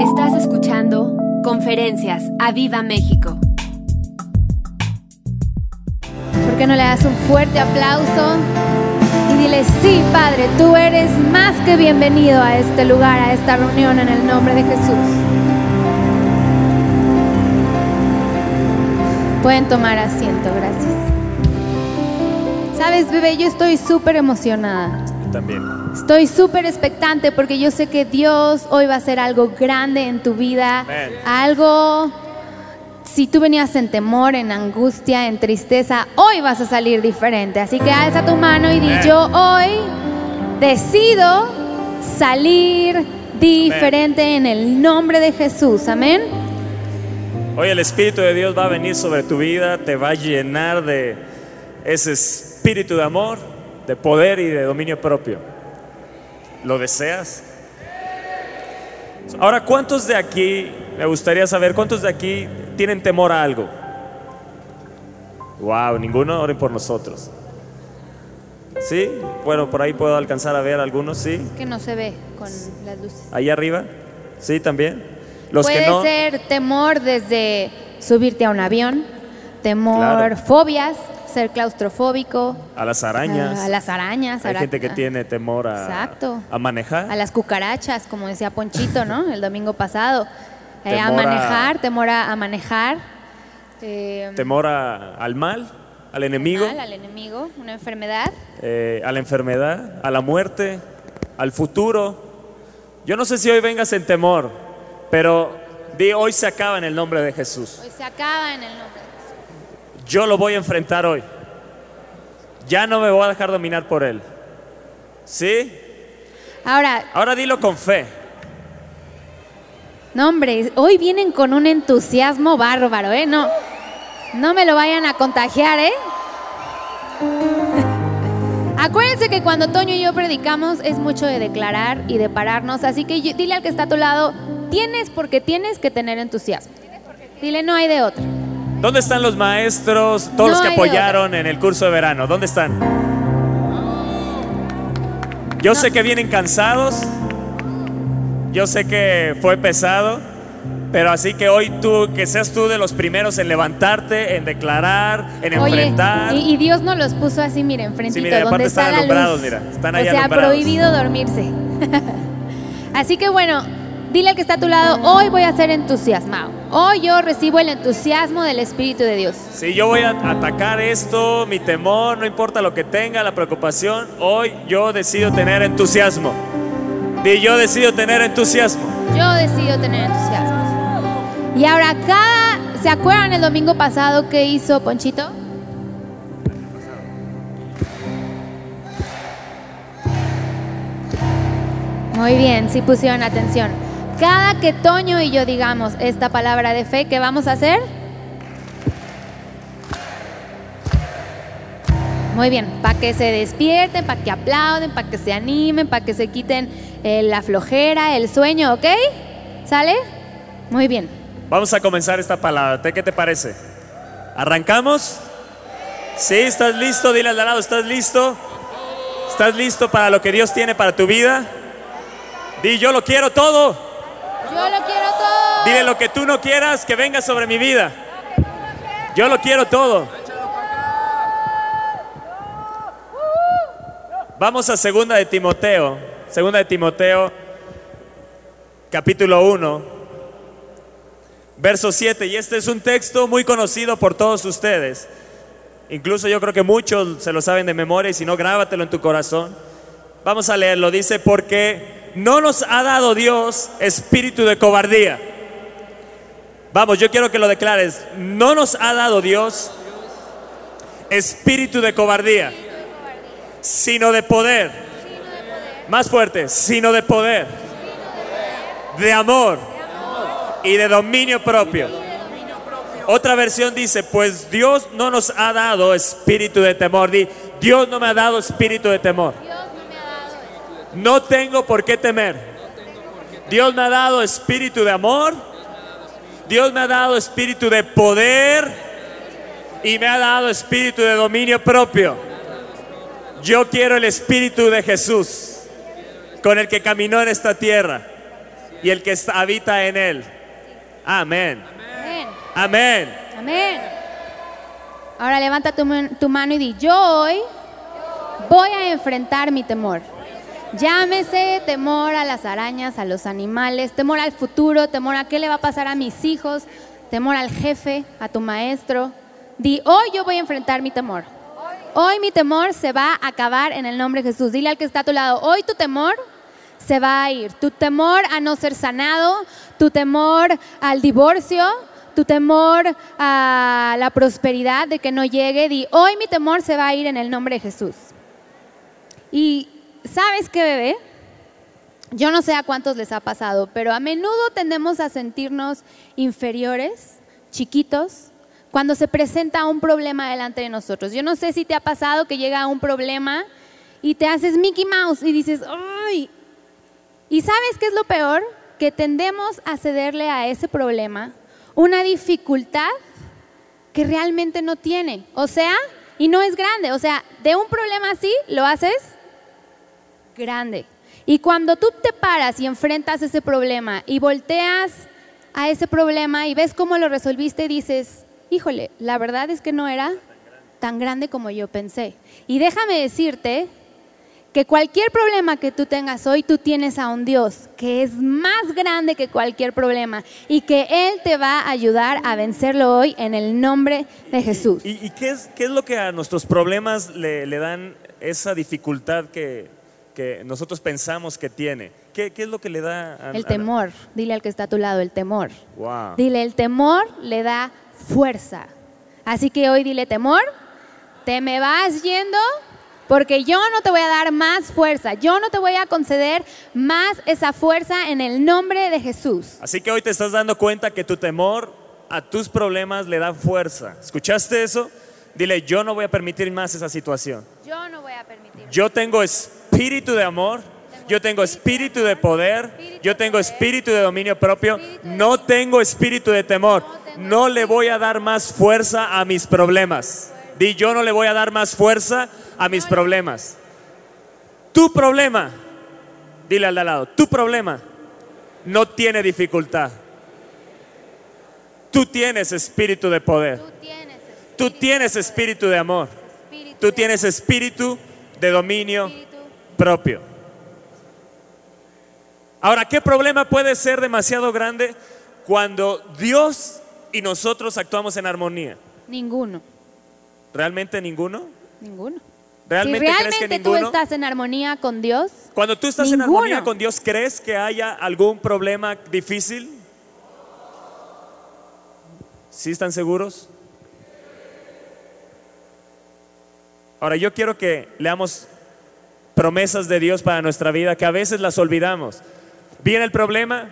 Estás escuchando Conferencias a Viva México. ¿Por qué no le das un fuerte aplauso? Y dile, sí, Padre, tú eres más que bienvenido a este lugar, a esta reunión en el nombre de Jesús. Pueden tomar asiento, gracias. Sabes, bebé, yo estoy súper emocionada. También. Estoy súper expectante porque yo sé que Dios hoy va a hacer algo grande en tu vida. Algo, si tú venías en temor, en angustia, en tristeza, hoy vas a salir diferente. Así que alza tu mano y di, yo hoy decido salir diferente en el nombre de Jesús. Amén. Hoy el Espíritu de Dios va a venir sobre tu vida, te va a llenar de ese espíritu de amor, de poder y de dominio propio. ¿Lo deseas? Ahora, ¿cuántos de aquí, me gustaría saber, cuántos de aquí tienen temor a algo? Wow, ninguno, oren por nosotros. ¿Sí? Bueno, por ahí puedo alcanzar a ver algunos, ¿sí? Que no se ve con las luces. Ahí arriba, ¿sí? También. Los Puede que no. ser temor desde subirte a un avión, temor, Claro. fobias, ser claustrofóbico, A las arañas. a las arañas, Hay ara- gente que tiene temor a, Exacto. a manejar. a las cucarachas, como decía Ponchito, ¿no? El domingo pasado. Eh, a manejar, temor a, a manejar. eh, temor a- al mal, al enemigo, mal, al enemigo, una enfermedad. eh, a la enfermedad, a la muerte, al futuro. Yo no sé si hoy vengas en temor, pero di hoy se acaba en el nombre de Jesús. Hoy se acaba en el nombre de Jesús. Yo lo voy a enfrentar hoy. Ya no me voy a dejar dominar por él. ¿Sí? Ahora, Ahora dilo con fe. No, hombre, hoy vienen con un entusiasmo bárbaro, ¿eh? No, no me lo vayan a contagiar, ¿eh? Acuérdense que cuando Toño y yo predicamos es mucho de declarar y de pararnos, así que dile al que está a tu lado, tienes porque tienes que tener entusiasmo. Dile, no hay de otra. ¿Dónde están los maestros, todos los que apoyaron en el curso de verano? ¿Dónde están? Yo sé que vienen cansados, yo sé que fue pesado, pero así que hoy tú, que seas tú de los primeros en levantarte, en declarar, en Oye, enfrentar. y, y Dios nos los puso así, miren, enfrentito, mira, aparte está están la alumbrados, luz. mira, están o ahí sea, alumbrados. prohibido dormirse. así que bueno, dile al que está a tu lado, hoy voy a ser entusiasmado. Hoy yo recibo el entusiasmo del Espíritu de Dios. Si yo voy a atacar esto, mi temor, no importa lo que tenga, la preocupación, hoy yo decido tener entusiasmo. Y yo decido tener entusiasmo. Yo decido tener entusiasmo. Y ahora cada, ¿se acuerdan el domingo pasado que hizo Ponchito? Muy bien, sí pusieron atención. Cada que Toño y yo digamos esta palabra de fe, ¿qué vamos a hacer? Muy bien, para que se despierten, para que aplauden, para que se animen, para que se quiten eh, la flojera, el sueño, ¿ok? ¿Sale? Muy bien. Vamos a comenzar esta palabra. ¿Te- ¿Qué te parece? ¿Arrancamos? ¿Sí? ¿Estás listo? Dile al lado, ¿estás listo? ¿Estás listo para lo que Dios tiene para tu vida? Di, yo lo quiero todo. Yo lo quiero todo. Dile lo que tú no quieras que venga sobre mi vida. Yo lo quiero todo. Vamos a segunda de Timoteo. Segunda de Timoteo, capítulo 1, verso 7. Y este es un texto muy conocido por todos ustedes. Incluso yo creo que muchos se lo saben de memoria y si no, grábatelo en tu corazón. Vamos a leerlo. Dice, porque no nos ha dado Dios espíritu de cobardía. Vamos, yo quiero que lo declares. No nos ha dado Dios espíritu de cobardía, sino de poder. Más fuerte, sino de poder, de amor y de dominio propio. Otra versión dice, pues Dios no nos ha dado espíritu de temor. Di, Dios no me ha dado espíritu de temor. No tengo por qué temer. Dios me ha dado espíritu de amor. Dios me ha dado espíritu de poder. Y me ha dado espíritu de dominio propio. Yo quiero el espíritu de Jesús con el que caminó en esta tierra. y el que habita en él. Amén. Amén. Amén. Ahora levanta tu, tu mano y di, yo hoy voy a enfrentar mi temor. Llámese temor a las arañas, a los animales, temor al futuro, temor a qué le va a pasar a mis hijos, temor al jefe, a tu maestro. Di, hoy yo voy a enfrentar mi temor. Hoy mi temor se va a acabar en el nombre de Jesús. Dile al que está a tu lado, hoy tu temor se va a ir. Tu temor a no ser sanado, tu temor al divorcio, tu temor a la prosperidad de que no llegue. Di, hoy mi temor se va a ir en el nombre de Jesús. Y sabes qué, bebé, yo no sé a cuántos les ha pasado, pero a menudo tendemos a sentirnos inferiores, chiquitos, cuando se presenta un problema delante de nosotros. Yo no sé si te ha pasado que llega un problema y te haces Mickey Mouse y dices, ¡ay! ¿Y sabes qué es lo peor? Que tendemos a cederle a ese problema una dificultad que realmente no tiene. O sea, y no es grande. O sea, de un problema así lo haces grande. Y cuando tú te paras y enfrentas ese problema y volteas a ese problema y ves cómo lo resolviste, dices, híjole, la verdad es que no era tan grande como yo pensé. Y déjame decirte que cualquier problema que tú tengas hoy, tú tienes a un Dios que es más grande que cualquier problema y que Él te va a ayudar a vencerlo hoy en el nombre de Jesús. ¿Y, qué, es, qué es lo que a nuestros problemas le, le dan esa dificultad que, que nosotros pensamos que tiene? ¿Qué, qué es lo que le da a, El a- temor, dile al que está a tu lado, el temor. Wow. Dile, el temor le da fuerza. Así que hoy dile, temor, te me vas yendo porque yo no te voy a dar más fuerza. Yo no te voy a conceder más esa fuerza en el nombre de Jesús. Así que hoy te estás dando cuenta que tu temor a tus problemas le da fuerza. ¿Escuchaste eso? Dile, yo no voy a permitir más esa situación. Yo no voy a permitir. Yo tengo espíritu de amor, yo tengo espíritu de poder, yo tengo espíritu de dominio propio, no tengo espíritu de temor. No le voy a dar más fuerza a mis problemas. Di, yo no le voy a dar más fuerza a mis problemas. Tu problema, dile al de al lado, tu problema no tiene dificultad. Tú tienes espíritu de poder. Tú tienes espíritu de amor. Tú tienes espíritu de dominio propio. Ahora, ¿qué problema puede ser demasiado grande cuando Dios y nosotros actuamos en armonía? Ninguno, ¿Realmente ninguno? ninguno. ¿Realmente, si crees que realmente tú ninguno? estás en armonía con Dios, Cuando tú estás en armonía con Dios, ¿crees que haya algún problema difícil? ¿Sí están seguros? Ahora yo quiero que leamos promesas de Dios para nuestra vida que a veces las olvidamos. Viene el problema,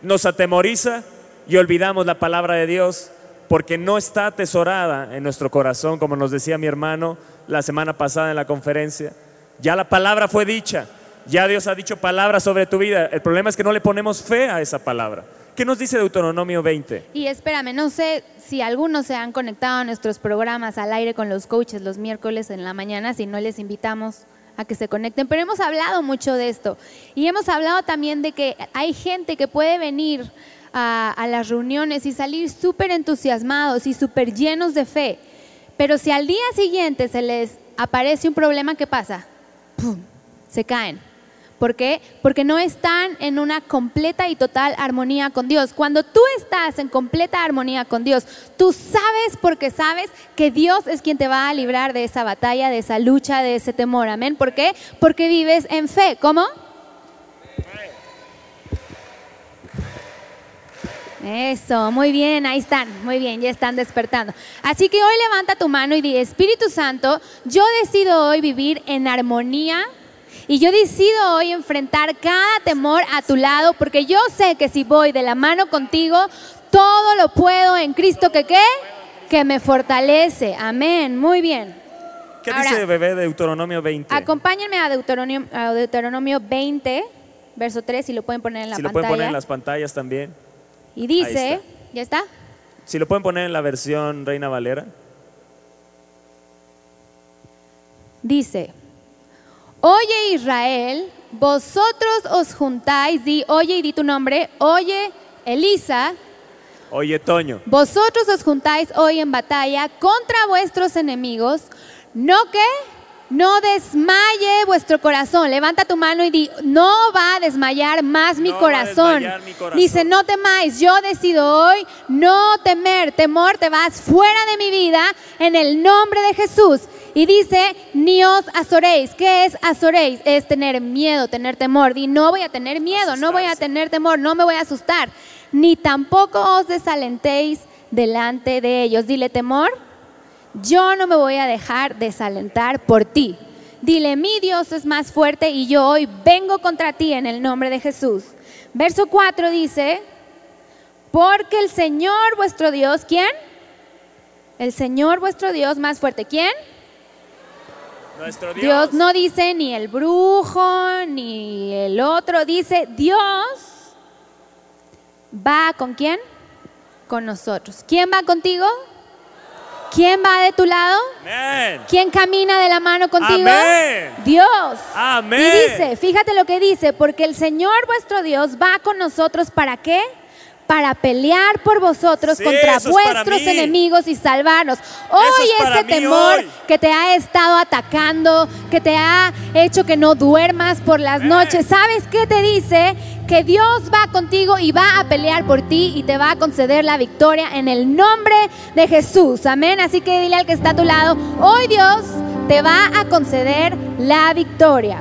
nos atemoriza y olvidamos la palabra de Dios porque no está atesorada en nuestro corazón, como nos decía mi hermano la semana pasada en la conferencia. Ya la palabra fue dicha, ya Dios ha dicho palabras sobre tu vida. El problema es que no le ponemos fe a esa palabra. ¿Qué nos dice Deuteronomio 20? Y espérame, no sé si algunos se han conectado a nuestros programas al aire con los coaches los miércoles en la mañana, si no les invitamos a que se conecten, pero hemos hablado mucho de esto y hemos hablado también de que hay gente que puede venir a, las reuniones y salir súper entusiasmados y súper llenos de fe, pero si al día siguiente se les aparece un problema, ¿qué pasa? Se caen. ¿Por qué? Porque no están en una completa y total armonía con Dios. Cuando tú estás en completa armonía con Dios, tú sabes porque sabes que Dios es quien te va a librar de esa batalla, de esa lucha, de ese temor. Amén. ¿Por qué? Porque vives en fe. ¿Cómo? Eso, muy bien, ahí están, muy bien, ya están despertando. Así que hoy levanta tu mano y di, Espíritu Santo, yo decido hoy vivir en armonía y yo decido hoy enfrentar cada temor a tu lado porque yo sé que si voy de la mano contigo, todo lo puedo en Cristo que qué? Que me fortalece. Amén, muy bien. ¿Qué Ahora- dice bebé Deuteronomio 20? Acompáñenme a Deuteronomio, a Deuteronomio 20, verso 3, si lo pueden poner en la si lo pueden pantalla. poner en las pantallas también. Y dice, está. ¿ya está? Si lo pueden poner en la versión Reina Valera. Dice, Oye Israel, vosotros os juntáis, di, oye y di tu nombre, oye Elisa, Oye, Toño. vosotros os juntáis hoy en batalla contra vuestros enemigos, no que no desmaye vuestro corazón. Levanta tu mano y di, no va a desmayar más mi No va a corazón. mi corazón. Dice, no temáis, yo decido hoy no temer, temor, te vas fuera de mi vida en el nombre de Jesús. Y dice, ni os azoréis. ¿Qué es azoréis? Es tener miedo, tener temor. Di, no voy a tener miedo, no voy a tener temor, no me voy a asustar. Ni tampoco os desalentéis delante de ellos. Dile, temor, yo no me voy a dejar desalentar por ti. Dile, mi Dios es más fuerte y yo hoy vengo contra ti en el nombre de Jesús. Verso 4 dice, porque el Señor vuestro Dios, ¿quién? El Señor vuestro Dios más fuerte, ¿quién? Nuestro Dios. Dios no dice ni el brujo ni el otro, dice Dios va con quién? Con nosotros. ¿Quién va contigo? ¿Quién va de tu lado? Amén. ¿Quién camina de la mano contigo? Amén. Dios. Amén. Y dice, fíjate lo que dice, porque el Señor vuestro Dios va con nosotros para qué? Para pelear por vosotros Sí, contra vuestros enemigos y salvarnos. Hoy es ese temor hoy. que te ha estado atacando, que te ha hecho que no duermas por las Amén. noches, ¿sabes qué te dice? Que Dios va contigo y va a pelear por ti y te va a conceder la victoria en el nombre de Jesús. Amén. Así que dile al que está a tu lado, hoy Dios te va a conceder la victoria.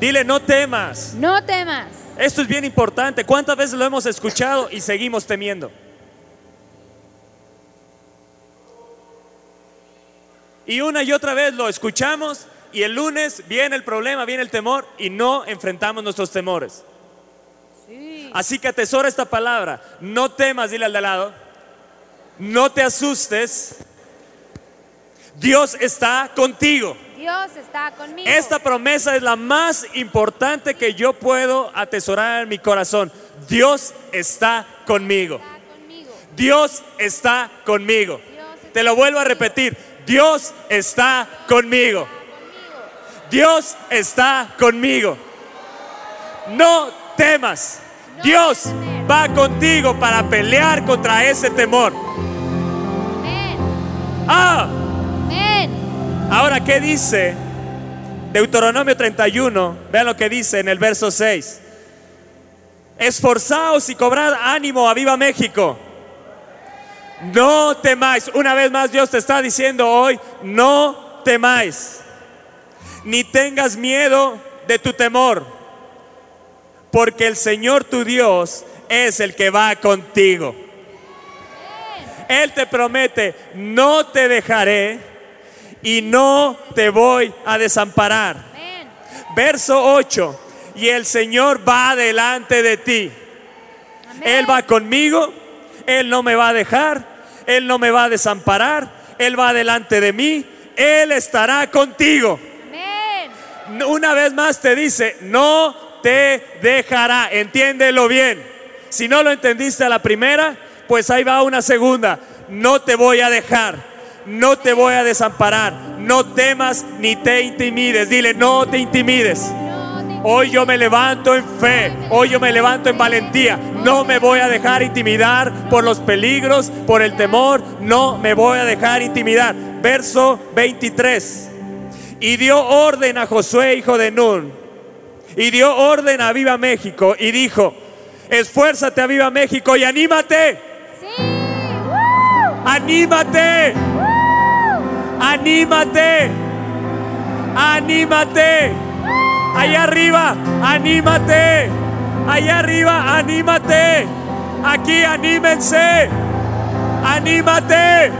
Dile, no temas. No temas. Esto es bien importante. ¿Cuántas veces lo hemos escuchado y seguimos temiendo? Y una y otra vez lo escuchamos y el lunes viene el problema, viene el temor y no enfrentamos nuestros temores. Así que atesora esta palabra. No temas, dile al de lado. No te asustes. Dios está contigo. Dios está conmigo. Esta promesa es la más importante que yo puedo atesorar en mi corazón. Dios está conmigo. Dios está conmigo. Te lo vuelvo a repetir. Dios está conmigo. Dios está conmigo. No temas. Dios va contigo para pelear contra ese temor. Ah. Ahora, ¿qué dice? Deuteronomio 31, vean lo que dice en el verso 6. Esforzaos y cobrad ánimo a viva México. No temáis. Una vez más Dios te está diciendo hoy, no temáis. Ni tengas miedo de tu temor. Porque el Señor tu Dios es el que va contigo. Él te promete, no te dejaré y no te voy a desamparar. Amén. Verso 8. Y el Señor va delante de ti. Amén. Él va conmigo. Él no me va a dejar. Él no me va a desamparar. Él va delante de mí. Él estará contigo. Amén. Una vez más te dice, no te dejará. Entiéndelo bien. Si no lo entendiste a la primera, pues ahí va una segunda. No te voy a dejar. No te voy a desamparar. No temas ni te intimides. Dile, no te intimides. Hoy yo me levanto en fe, hoy yo me levanto en valentía. No me voy a dejar intimidar por los peligros, por el temor. No me voy a dejar intimidar. Verso 23. Y dio orden a Josué, hijo de Nun. Y dio orden a Viva México y dijo, esfuérzate a Viva México y anímate, Sí. Anímate, anímate, anímate. Allá arriba, anímate. Allá arriba, anímate. Aquí, anímense. Anímate.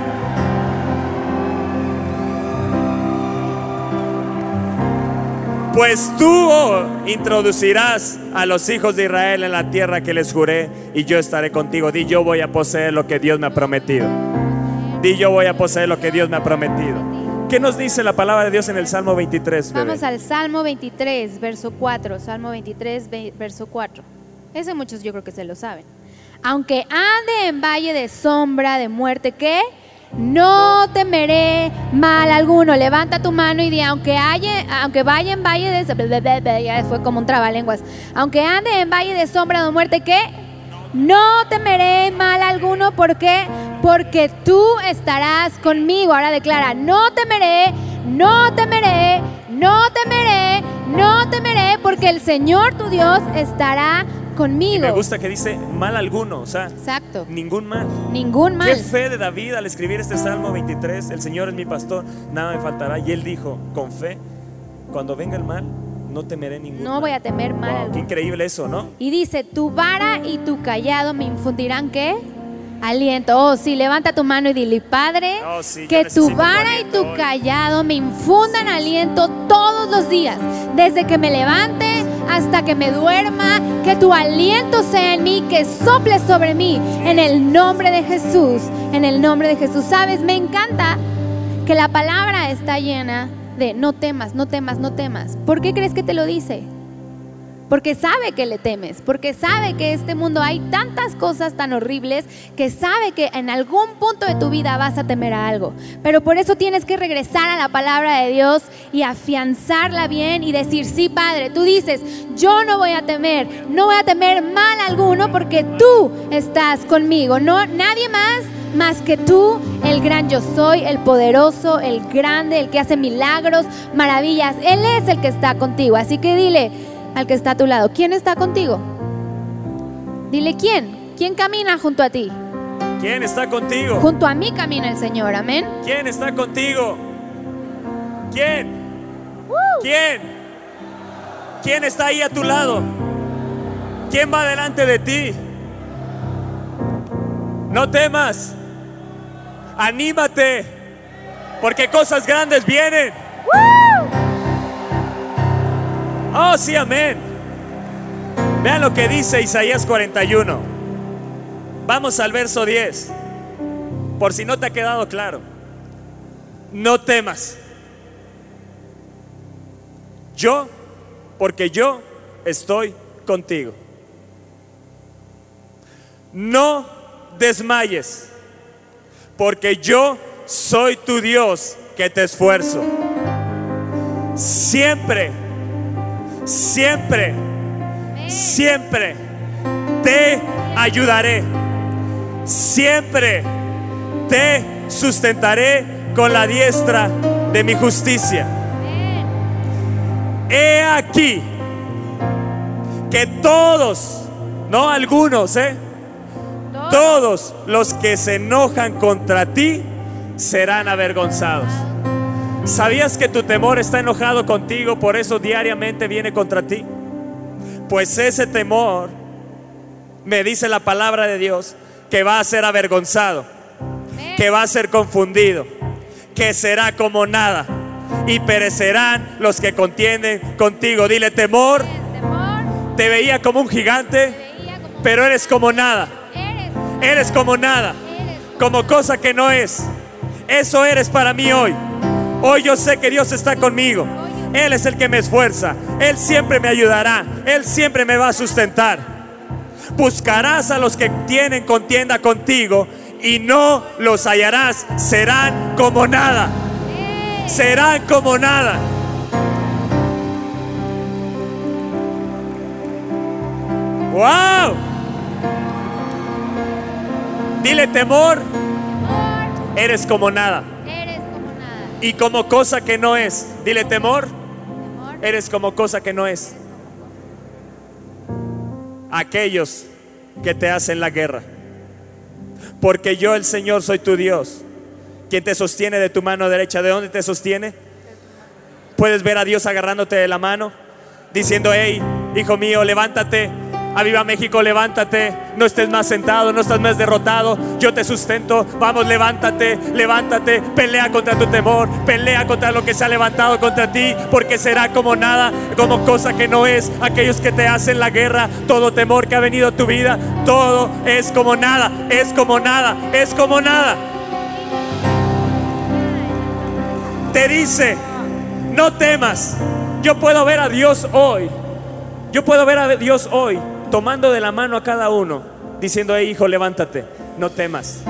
Pues tú oh, introducirás a los hijos de Israel en la tierra que les juré y yo estaré contigo. Di yo voy a poseer lo que Dios me ha prometido. Di yo voy a poseer lo que Dios me ha prometido. ¿Qué nos dice la palabra de Dios en el Salmo 23? bebé? Vamos al Salmo 23, verso 4. Salmo 23, ve- verso 4. Ese muchos yo creo que se lo saben. Aunque ande en valle de sombra, de muerte, ¿qué? no temeré mal alguno. Levanta tu mano y di, aunque, haya, aunque vaya en valle de... Ya fue como un trabalenguas. Aunque ande en valle de sombra de muerte, ¿qué? No temeré mal alguno. ¿Por qué? Porque tú estarás conmigo. Ahora declara, no temeré, no temeré, no temeré, no temeré, porque el Señor tu Dios estará conmigo. Me gusta que dice mal alguno, o sea, Exacto. ningún mal. Ningún mal. Qué fe de David al escribir este Salmo 23, el Señor es mi pastor, nada me faltará. Y él dijo, con fe, cuando venga el mal, no temeré ningún No mal. voy a temer mal Wow, alguno. qué increíble eso, ¿no? Y dice, tu vara y tu callado me infundirán qué? Aliento. Oh, sí, levanta tu mano y dile, Padre, Oh, sí, que tu vara y tu callado me infundan aliento todos los días, desde que me levante hasta que me duerma, que tu aliento sea en mí, que sople sobre mí, en el nombre de Jesús, en el nombre de Jesús. Sabes, me encanta que la palabra está llena de no temas, no temas, no temas. ¿Por qué crees que te lo dice? Porque sabe que le temes, porque sabe que en este mundo hay tantas cosas tan horribles que sabe que en algún punto de tu vida vas a temer a algo. Pero por eso tienes que regresar a la palabra de Dios y afianzarla bien y decir, sí, Padre, tú dices, yo no voy a temer, no voy a temer mal alguno porque tú estás conmigo, no nadie más más que tú, el gran yo soy, el poderoso, el grande, el que hace milagros, maravillas. Él es el que está contigo. Así que dile al que está a tu lado, ¿quién está contigo? Dile quién, quién camina junto a ti. ¿Quién está contigo? Junto a mí camina el Señor, amén. ¿Quién está contigo? ¿Quién? ¿Quién? ¿Quién está ahí a tu lado? ¿Quién va delante de ti? No temas. Anímate. Porque cosas grandes vienen. Oh, sí, amén. Vean lo que dice Isaías 41. Vamos al verso 10. Por si no te ha quedado claro. No temas. Yo, porque yo estoy contigo. No desmayes, porque yo soy tu Dios que te esfuerzo. Siempre, siempre, siempre te ayudaré. Siempre te sustentaré con la diestra de mi justicia. He aquí que todos, no algunos, ¿eh? Todos los que se enojan contra ti serán avergonzados. ¿Sabías que tu temor está enojado contigo, por eso diariamente viene contra ti? Pues ese temor, me dice la palabra de Dios, que va a ser avergonzado, que va a ser confundido, que será como nada y perecerán los que contienden contigo. Dile temor, te veía como un gigante, pero eres como nada, eres, como nada, como cosa que no es. Eso eres para mí hoy. Hoy yo sé que Dios está conmigo. Él es el que me esfuerza. Él siempre me ayudará. Él siempre me va a sustentar. Buscarás a los que tienen contienda contigo y no los hallarás. Serán como nada. Serán como nada. ¡Wow! Dile temor, eres como nada. eres como nada. Y como cosa que no es. Dile temor, Temor, eres como cosa que no es. Aquellos que te hacen la guerra. Porque yo el Señor soy tu Dios. Quien te sostiene de tu mano derecha. ¿De dónde te sostiene? Puedes ver a Dios agarrándote de la mano. Diciendo, hey, hijo mío, levántate. Aviva México, levántate. No estés más sentado, no estás más derrotado. Yo te sustento. Vamos, levántate, levántate. Pelea contra tu temor. Pelea contra lo que se ha levantado contra ti. Porque será como nada, como cosa que no es. Aquellos que te hacen la guerra, todo temor que ha venido a tu vida, todo es como nada, es como nada, es como nada. Te dice, no temas. Yo puedo ver a Dios hoy. Yo puedo ver a Dios hoy tomando de la mano a cada uno, diciendo, hey hijo, levántate, no temas,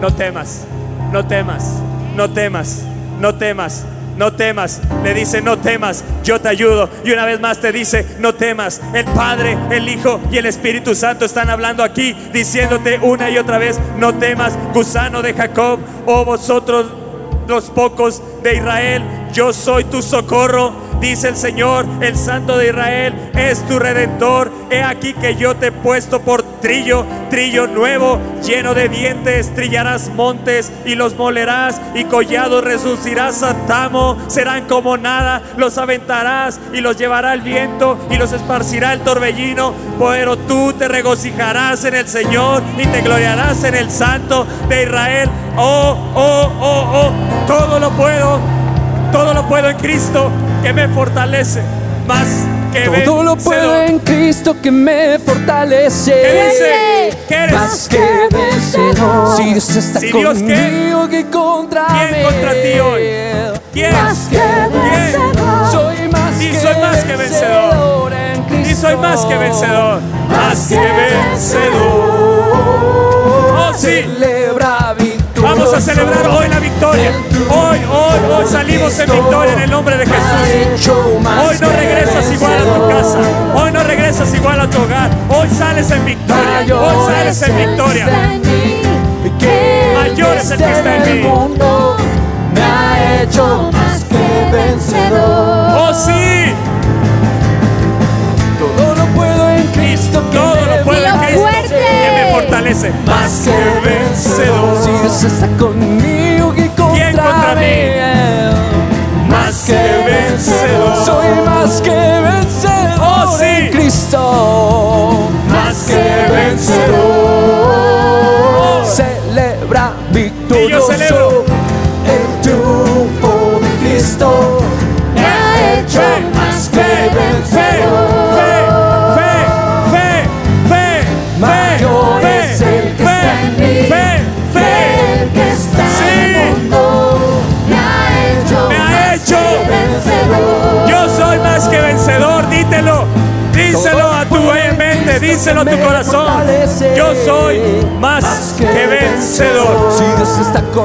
no temas, no temas, no temas, no temas. No temas, le dice, no temas, yo te ayudo. Y una vez más te dice, no temas. El Padre, el Hijo y el Espíritu Santo están hablando aquí, diciéndote una y otra vez, no temas, gusano de Jacob, oh vosotros los pocos de Israel, yo soy tu socorro dice el Señor, el Santo de Israel, es tu redentor. He aquí que yo te he puesto por trillo, trillo nuevo, lleno de dientes, trillarás montes y los molerás, y collados resucirás a tamo, serán como nada, los aventarás y los llevará el viento y los esparcirá el torbellino, pero tú te regocijarás en el Señor y te gloriarás en el Santo de Israel. Oh, oh, oh, oh, todo lo puedo, todo lo puedo en Cristo que me fortalece más que Todo lo puedo en Cristo que me fortalece. ¿Qué dice? ¿Qué eres? Más que vencedor. Si Dios está Si Dios, ¿qué? conmigo, que contra ¿Quién mí? contra ti hoy? ¿Quién? Más que vencedor. Soy más Sí, que soy más que vencedor. en Y soy más que vencedor. Más que vencedor. Oh, sí. A celebrar hoy la victoria. Hoy, hoy, hoy salimos en victoria en el nombre de Jesús. Hoy no regresas igual a tu casa. Hoy no regresas igual a tu hogar. Hoy sales en victoria. Hoy sales en victoria. Mayor es el que está en mí. me ha hecho más que vencedor. Oh, sí. Fortalece. Más que vencedor. Si Dios está conmigo que contra, ¿Quién contra mí. Más que vencedor. Soy más que vencedor Oh, sí. en Cristo. Más que vencedor. Celebra Y yo victorioso. celebro. Díselo a tu corazón. Yo soy más que vencedor.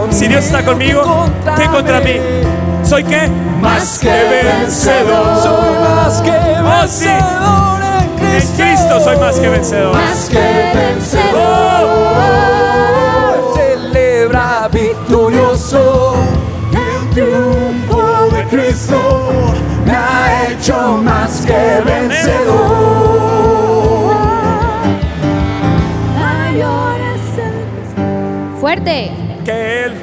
Si Dios está conmigo, ¿qué contra mí? ¿Soy qué? Más que vencedor. Soy más que Oh, vencedor en En Cristo. Cristo soy más que vencedor. Más que vencedor. Celebra victorioso el triunfo de Cristo. Me ha hecho más que vencedor. Fuerte. Que Él.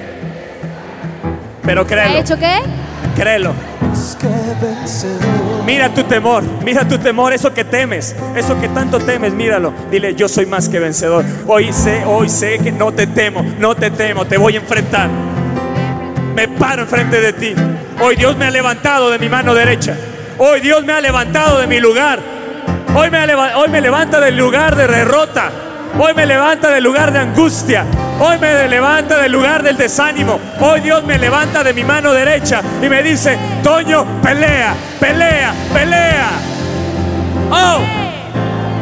Pero ¿Ha créelo, hecho qué? créelo. Mira tu temor, mira tu temor, eso que temes, eso que tanto temes, míralo. Dile, yo soy más que vencedor. Hoy sé, hoy sé que no te temo, no te temo, te voy a enfrentar. Me paro enfrente de ti. Hoy Dios me ha levantado de mi mano derecha. Hoy Dios me ha levantado de mi lugar. Hoy me, ha hoy me levanta del lugar de derrota. Hoy me levanta del lugar de angustia. Hoy me levanta del lugar del desánimo. Hoy Dios me levanta de mi mano derecha y me dice, Toño, pelea, pelea, pelea. Oh,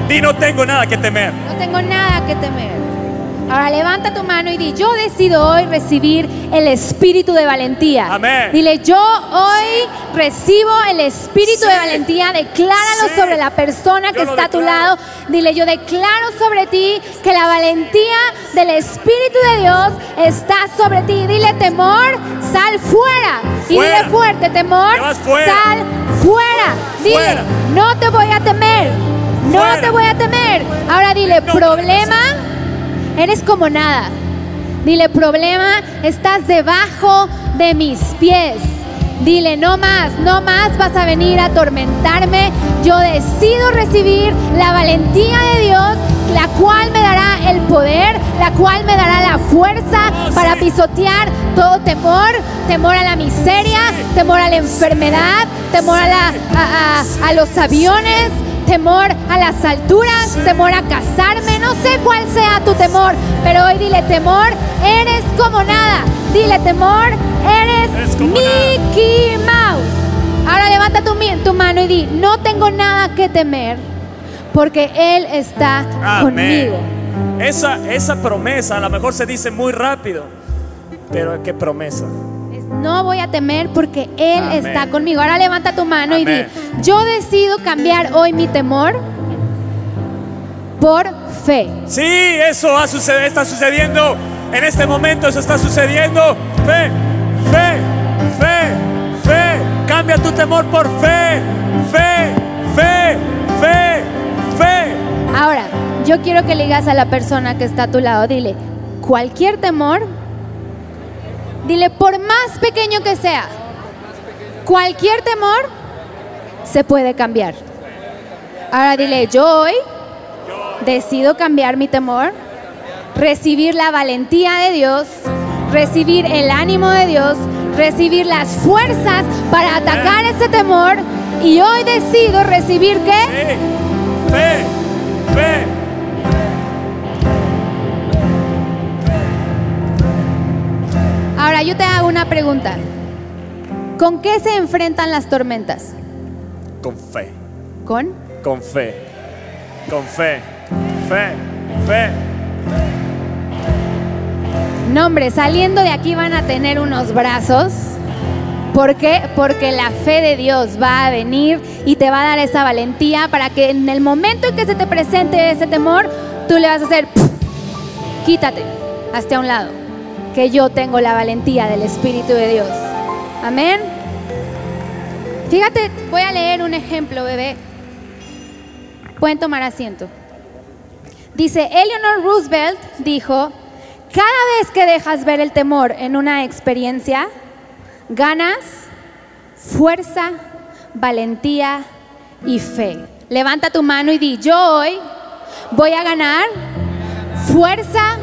y no tengo nada que temer. No tengo nada que temer. Ahora levanta tu mano y di, yo decido hoy recibir el espíritu de valentía. Amén. Dile, yo hoy recibo el espíritu Sí. de valentía. Decláralo Sí. sobre la persona que Yo está a tu lado. Dile, yo declaro sobre ti que la valentía del espíritu de Dios está sobre ti. Dile, temor, sal fuera. Y dile fuerte, temor, fuera. sal fuera. Dile, Fuera. no te voy a temer. No te voy a temer. Ahora dile, problema, eres como nada. Dile, problema, estás debajo de mis pies. Dile, no más, no más vas a venir a atormentarme. Yo decido recibir la valentía de Dios, la cual me dará el poder, la cual me dará la fuerza Oh, para pisotear todo temor, temor a la miseria, temor a la enfermedad, temor a, la- a- a- a los aviones, temor a las alturas, temor a casarme, no sé cuál sea tu temor, pero hoy dile temor, eres como nada. Dile temor, eres Mickey Mouse. Ahora levanta tu, tu mano y di, no tengo nada que temer, porque Él está conmigo. Esa, esa promesa a lo mejor se dice muy rápido, Pero qué promesa. No voy a temer porque Él Amén. está conmigo. Ahora levanta tu mano y di, yo decido cambiar hoy mi temor por fe. Sí, eso va a suceder, está sucediendo. En este momento eso está sucediendo. Fe, fe, fe, fe. Cambia tu temor por fe. Fe, fe, fe, fe. Ahora, yo quiero que le digas a la persona que está a tu lado, dile, cualquier temor, dile, por más pequeño que sea, cualquier temor se puede cambiar. Ahora dile, yo hoy decido cambiar mi temor, recibir la valentía de Dios, recibir el ánimo de Dios, recibir las fuerzas para atacar ese temor y hoy decido recibir qué? Fe, fe, fe. Ahora yo te hago una pregunta. ¿Con qué se enfrentan las tormentas? Con fe, ¿Con? con fe, con fe, fe, fe. No, hombre, saliendo de aquí van a tener unos brazos. ¿Por qué? Porque la fe de Dios va a venir y te va a dar esa valentía para que en el momento en que se te presente ese temor, tú le vas a hacer, "Puf, quítate, hasta un lado, que yo tengo la valentía del Espíritu de Dios. Amén. Fíjate, voy a leer un ejemplo, bebé. Pueden tomar asiento. Dice, Eleanor Roosevelt dijo, cada vez que dejas ver el temor en una experiencia, ganas fuerza, valentía y fe. Levanta tu mano y di, yo hoy voy a ganar fuerza,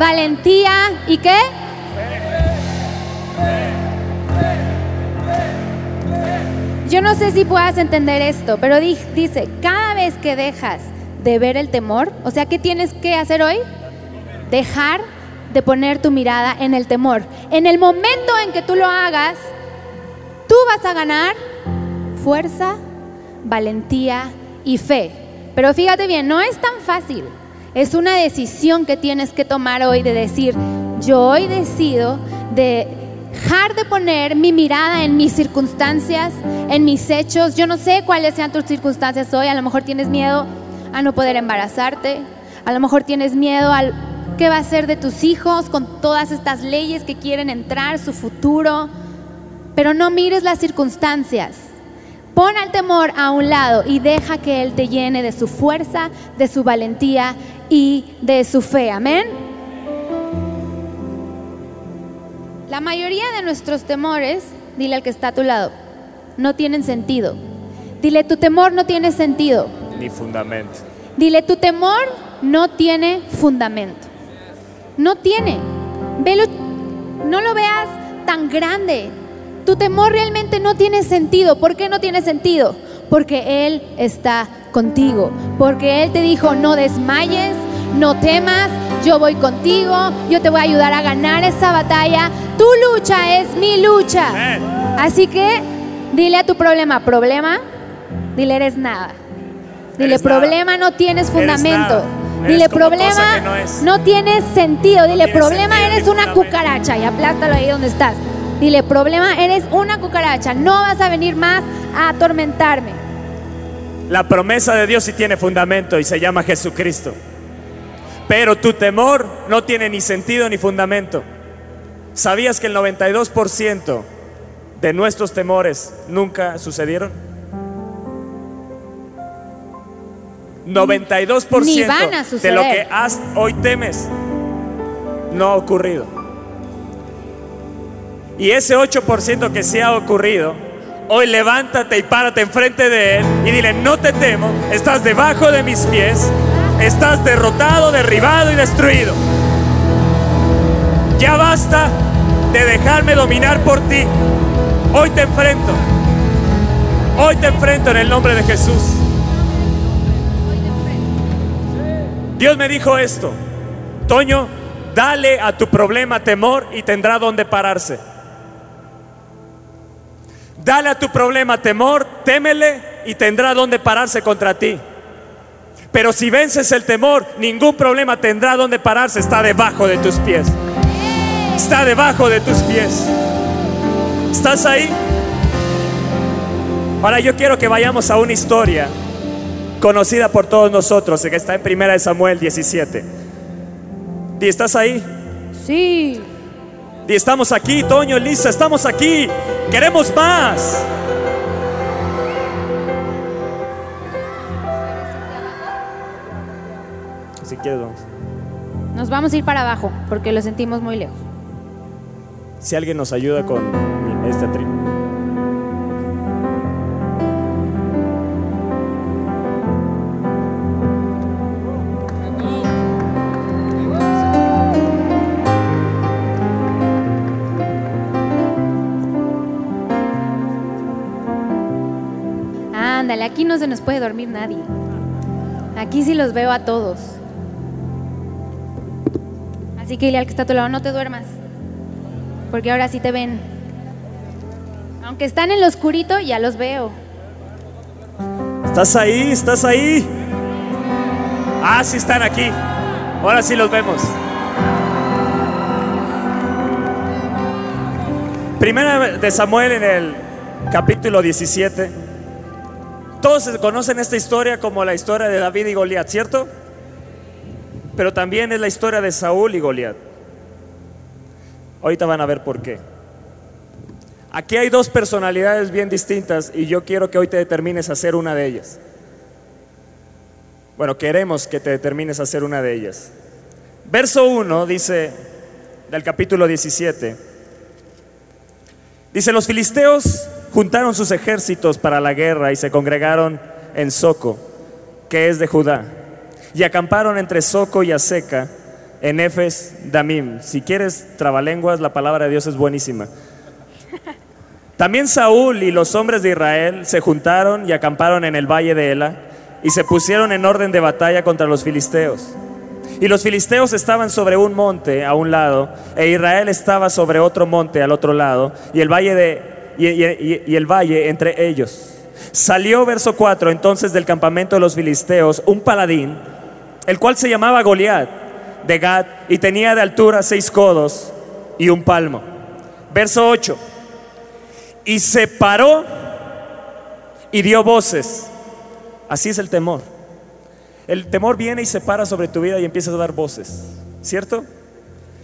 valentía y qué? Yo no sé si puedas entender esto, pero di- dice, cada vez que dejas de ver el temor, o sea, ¿qué tienes que hacer hoy? Dejar de poner tu mirada en el temor. En el momento en que tú lo hagas, tú vas a ganar fuerza, valentía y fe. Pero fíjate bien, no es tan fácil. Es una decisión que tienes que tomar hoy de decir, yo hoy decido de dejar de poner mi mirada en mis circunstancias, en mis hechos. Yo no sé cuáles sean tus circunstancias hoy. A lo mejor tienes miedo a no poder embarazarte. A lo mejor tienes miedo al qué va a ser de tus hijos con todas estas leyes que quieren entrar, su futuro. Pero no mires las circunstancias. Pon al temor a un lado y deja que Él te llene de su fuerza, de su valentía y de su fe. Amén. La mayoría de nuestros temores, dile al que está a tu lado, no tienen sentido. Dile, tu temor no tiene sentido. Ni fundamento. Dile, tu temor no tiene fundamento. No tiene. Velo, no lo veas tan grande. Tu temor realmente no tiene sentido. ¿Por qué no tiene sentido? Porque Él está contigo. Porque Él te dijo, no desmayes, no temas, yo voy contigo, yo te voy a ayudar a ganar esa batalla. Tu lucha es mi lucha. Así que dile a tu problema, problema, dile eres nada. Dile, Eres nada. problema no tienes fundamento. Dile, problema no es. no tienes sentido. Dile, problema sentido eres una cucaracha y aplástalo ahí donde estás. Dile, problema eres una cucaracha. No vas a venir más a atormentarme. La promesa de Dios sí tiene fundamento y se llama Jesucristo. Pero tu temor no tiene ni sentido ni fundamento. ¿Sabías que el 92% de nuestros temores nunca sucedieron? 92% Ni van a de lo que has- hoy temes no ha ocurrido. Y ese 8% que sí ha ocurrido, hoy levántate y párate enfrente de Él y dile, no te temo, estás debajo de mis pies, estás derrotado, derribado y destruido. Ya basta de dejarme dominar por ti. Hoy te enfrento. Hoy te enfrento en el nombre de Jesús. Dios me dijo esto. Toño, dale a tu problema temor y tendrá donde pararse. Dale a tu problema temor, témele y tendrá donde pararse contra ti. Pero si vences el temor, ningún problema tendrá donde pararse, está debajo de tus pies. está debajo de tus pies. ¿Estás ahí? Ahora yo quiero que vayamos a una historia conocida por todos nosotros, que está en 1 Samuel 17. ¿Y estás ahí? Sí. Y estamos aquí, Toño, Lisa, estamos aquí. Queremos más. Si quieres, vamos. Nos vamos a ir para abajo porque lo sentimos muy lejos. Si alguien nos ayuda con este tri. Se nos puede dormir nadie. Aquí sí los veo a todos. Así que dile al que está a tu lado, no te duermas. Porque ahora sí te ven. Aunque están en lo oscurito, ya los veo. ¿Estás ahí? ¿Estás ahí? Ah, sí están aquí. Ahora sí los vemos. Primera de Samuel en el capítulo 17. Todos conocen esta historia como la historia de David y Goliat, ¿cierto? Pero también es la historia de Saúl y Goliat. Ahorita van a ver por qué. Aquí hay dos personalidades bien distintas y yo quiero que hoy te determines a ser una de ellas. Bueno, queremos que te determines a ser una de ellas. Verso 1 dice del capítulo 17. Dice, los filisteos juntaron sus ejércitos para la guerra y se congregaron en Soco, que es de Judá, y acamparon entre Soco y Aseca en Efes Damim. Si quieres trabalenguas, la palabra de Dios es buenísima. También Saúl y los hombres de Israel se juntaron y acamparon en el valle de Ela y se pusieron en orden de batalla contra los filisteos. Y los filisteos estaban sobre un monte a un lado, e Israel estaba sobre otro monte al otro lado, y el valle, de, y, el valle entre ellos. Salió, verso 4, entonces del campamento de los filisteos un paladín, el cual se llamaba Goliat, de Gad, y tenía de altura seis codos y un palmo. Verso 8, y se paró y dio voces. Así es el temor. El temor viene y se para sobre tu vida y empiezas a dar voces, ¿cierto?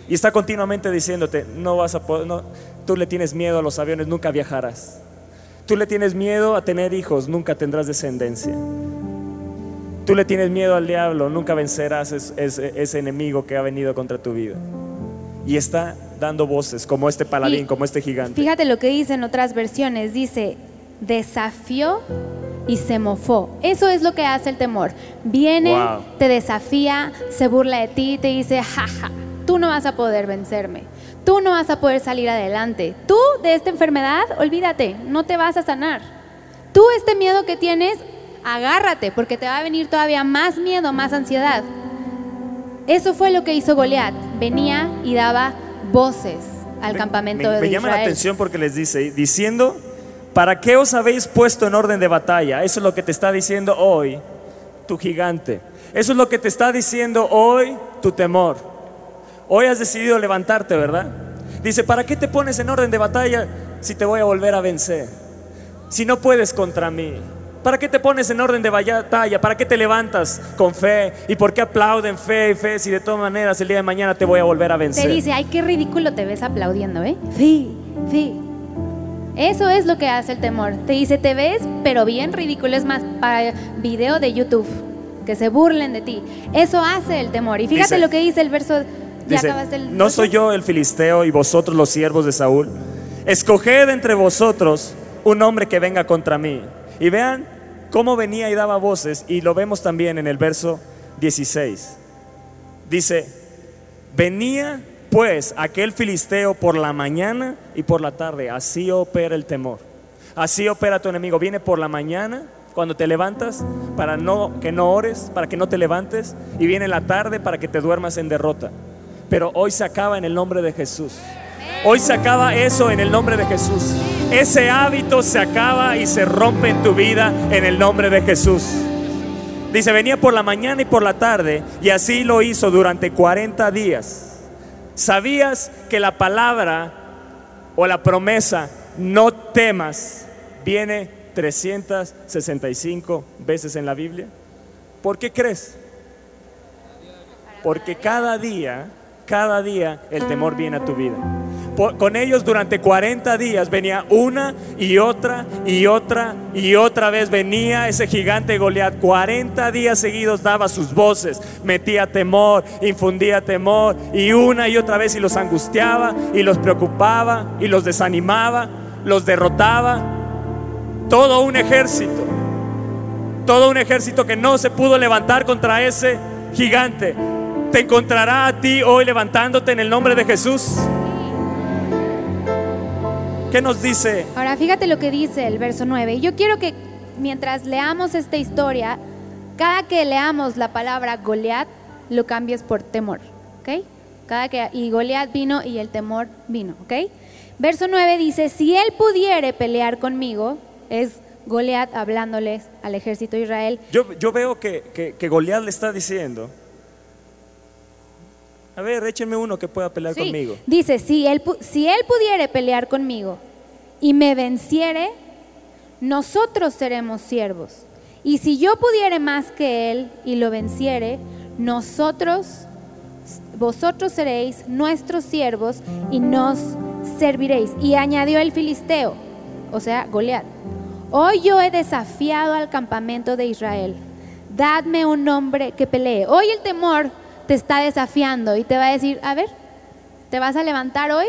Y está continuamente diciéndote, no vas a poder, no, tú le tienes miedo a los aviones, nunca viajarás. Tú le tienes miedo a tener hijos, nunca tendrás descendencia. Tú le tienes miedo al diablo, nunca vencerás es- ese, ese enemigo que ha venido contra tu vida. Y está dando voces como este paladín, Y como este gigante. Fíjate lo que dice en otras versiones. Dice, desafió y se mofó. Eso es lo que hace el temor. Viene, Wow. te desafía, se burla de ti, te dice, jaja, tú no vas a poder vencerme. Tú no vas a poder salir adelante. Tú de esta enfermedad, olvídate, no te vas a sanar. Tú este miedo que tienes, agárrate, porque te va a venir todavía más miedo, más ansiedad. Eso fue lo que hizo Goliat. Venía y daba voces al Me- campamento me, de me llama la Israel. atención porque les dice, diciendo, ¿para qué os habéis puesto en orden de batalla? Eso es lo que te está diciendo hoy tu gigante. Eso es lo que te está diciendo hoy tu temor. Hoy has decidido levantarte, ¿verdad? Dice, ¿para qué te pones en orden de batalla si te voy a volver a vencer? Si no puedes contra mí. ¿Para qué te pones en orden de batalla? ¿Para qué te levantas con fe? ¿Y por qué aplauden fe y fe si de todas maneras el día de mañana te voy a volver a vencer? Te dice, ay, qué ridículo te ves aplaudiendo, ¿eh? Sí, sí. Eso es lo que hace el temor. Te dice, te ves, pero bien ridículo. Es más, para video de YouTube, que se burlen de ti. Eso hace el temor. Y fíjate Dice- lo que dice el verso. Dice, no soy yo el filisteo y vosotros los siervos de Saúl. Escoged entre vosotros un hombre que venga contra mí. Y vean cómo venía y daba voces, y lo vemos también en el verso 16. Dice, venía pues aquel filisteo por la mañana y por la tarde. Así opera el temor. Así opera tu enemigo. Viene por la mañana cuando te levantas para no que no ores, para que no te levantes y viene en la tarde para que te duermas en derrota. Pero hoy se acaba en el nombre de Jesús. Hoy se acaba eso en el nombre de Jesús. Ese hábito se acaba y se rompe en tu vida en el nombre de Jesús. Dice, venía por la mañana y por la tarde y así lo hizo durante 40 días. ¿Sabías que la palabra o la promesa no temas viene 365 veces en la Biblia? ¿Por qué crees? Porque cada día, cada día el temor viene a tu vida. Con ellos durante 40 días venía una y otra y otra y otra vez venía ese gigante Goliat. 40 días seguidos daba sus voces, metía temor, infundía temor y una y otra vez y los angustiaba y los preocupaba y los desanimaba, los derrotaba. Todo un ejército, todo un ejército que no se pudo levantar contra ese gigante. Te encontrará a ti hoy levantándote en el nombre de Jesús. ¿Qué nos dice? Ahora fíjate lo que dice el verso 9. Y yo quiero que mientras leamos esta historia, cada que leamos la palabra Goliat, lo cambies por temor. ¿Ok? Cada que, y Goliat vino y el temor vino. ¿Ok? Verso 9 dice, si él pudiere pelear conmigo, es Goliat hablándole al ejército de Israel, Yo, yo veo que, que, que Goliat le está diciendo, a ver, échenme uno que pueda pelear Sí, conmigo. Dice, si él, si él pudiere pelear conmigo y me venciere, nosotros seremos siervos. Y si yo pudiere más que él y lo venciere, nosotros, vosotros seréis nuestros siervos y nos serviréis. Y añadió el filisteo, o sea, Goliat. Hoy yo he desafiado al campamento de Israel. Dadme un hombre que pelee. Hoy el temor te está desafiando y te va a decir, a ver, ¿te vas a levantar hoy?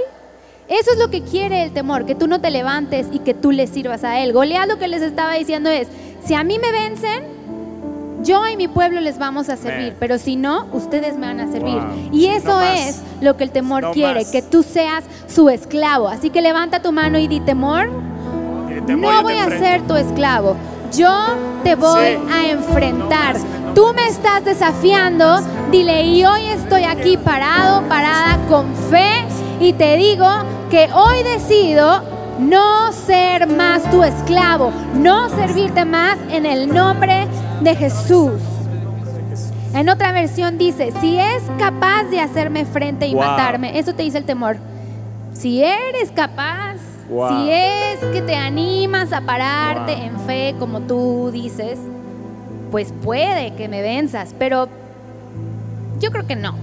Eso es lo que quiere el temor, que tú no te levantes y que tú le sirvas a él. Goliat lo que les estaba diciendo es, si a mí me vencen, yo y mi pueblo les vamos a servir, pero si no, ustedes me van a servir. Wow. Y eso no es lo que el temor No quiere, más. que tú seas su esclavo. Así que levanta tu mano y di temor, no voy a ser tu esclavo. Yo te voy a enfrentar. Tú me estás desafiando. Dile, y hoy estoy aquí parado, parada con fe. Y te digo que hoy decido no ser más tu esclavo, no servirte más en el nombre de Jesús. En otra versión dice, si es capaz de hacerme frente y Wow. matarme, eso te dice el temor. Si eres capaz, Wow. si es que te animas a pararte Wow. en fe como tú dices, pues puede que me venzas, pero yo creo que no.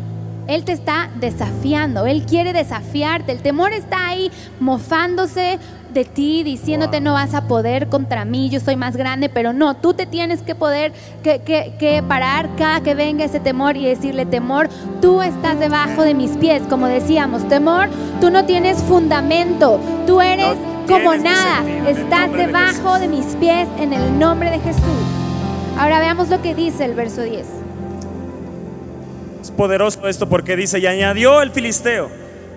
Él te está desafiando, Él quiere desafiarte. El temor está ahí mofándose de ti, diciéndote Wow. no vas a poder contra mí, yo soy más grande, pero no, tú te tienes que poder que, que- que parar cada que venga ese temor y decirle, temor, tú estás debajo de mis pies, como decíamos, temor, tú no tienes fundamento, tú eres No como nada, estás de debajo Jesús. de mis pies en el nombre de Jesús. Ahora veamos lo que dice el verso 10. Es poderoso esto porque dice, y añadió el filisteo.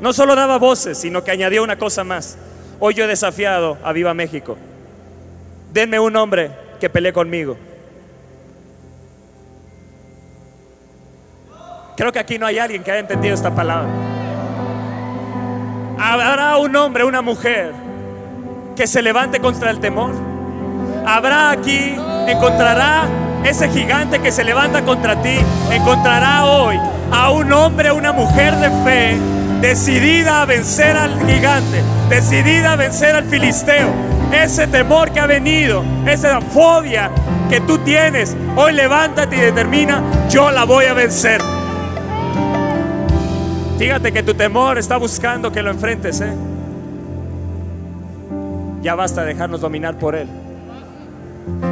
No solo daba voces, sino que añadió una cosa más. Hoy yo he desafiado a Viva México. Denme un hombre que pelee conmigo. Creo que aquí no hay alguien que haya entendido esta palabra. Habrá un hombre, una mujer que se levante contra el temor. Habrá aquí, encontrará ese gigante que se levanta contra ti. Encontrará hoy a un hombre, una mujer de fe, decidida a vencer al gigante, decidida a vencer al filisteo. Ese temor que ha venido, esa fobia que tú tienes, hoy levántate y determina, yo la voy a vencer. Fíjate que tu temor está buscando que lo enfrentes, ¿eh? Ya basta de dejarnos dominar por él.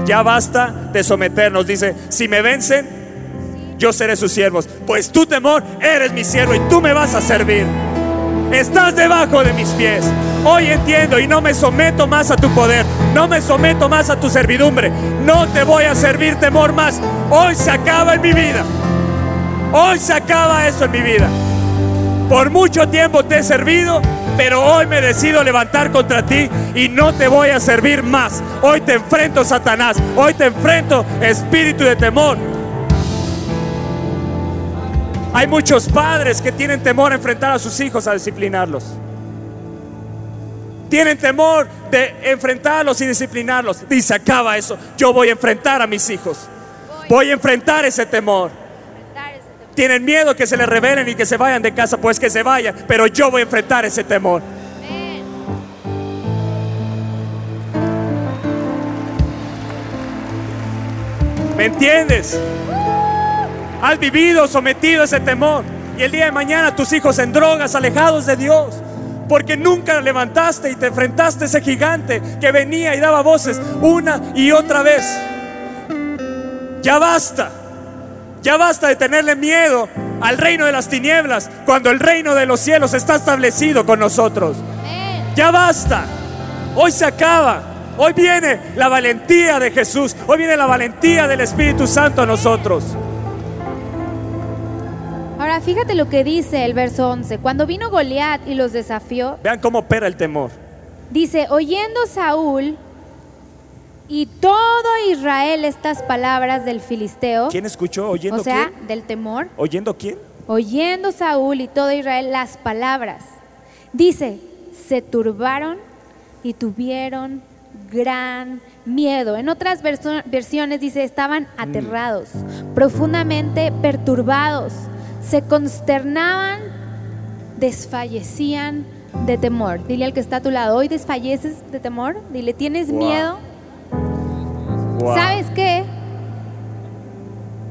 Ya basta de someternos. Dice, si me vencen, yo seré sus siervos. Pues tu temor, eres mi siervo y tú me vas a servir. Estás debajo de mis pies. Hoy entiendo y no me someto más a tu poder. No me someto más a tu servidumbre. No te voy a servir temor más. Hoy se acaba en mi vida. Hoy se acaba eso en mi vida. Por mucho tiempo te he servido, pero hoy me decido levantar contra ti y no te voy a servir más. Hoy te enfrento, Satanás. Hoy te enfrento, espíritu de temor. Hay muchos padres que tienen temor a enfrentar a sus hijos a disciplinarlos. Tienen temor de enfrentarlos y disciplinarlos. Se acaba eso. Yo voy a enfrentar a mis hijos. Voy a enfrentar ese temor. Tienen miedo que se les revelen y que se vayan de casa, pues que se vayan. Pero yo voy a enfrentar ese temor. ¿Me entiendes? Has vivido sometido a ese temor. Y el día de mañana tus hijos en drogas, alejados de Dios. Porque nunca levantaste y te enfrentaste a ese gigante que venía y daba voces una y otra vez. Ya basta. Ya basta de tenerle miedo al reino de las tinieblas cuando el reino de los cielos está establecido con nosotros. Ya basta. Hoy se acaba. Hoy viene la valentía de Jesús. Hoy viene la valentía del Espíritu Santo a nosotros. Ahora fíjate lo que dice el verso 11. Cuando vino Goliat y los desafió, Vean cómo opera el temor. dice, oyendo Saúl y todo Israel estas palabras del filisteo, ¿Quién escuchó? ¿Oyendo o sea, quién? del temor, ¿Oyendo quién? oyendo Saúl y todo Israel las palabras, dice, se turbaron y tuvieron gran miedo. En otras verso- versiones dice, estaban aterrados, profundamente perturbados, se consternaban, desfallecían de temor. Dile al que está a tu lado, hoy desfalleces de temor, dile, ¿tienes Wow. miedo? Wow. ¿Sabes qué?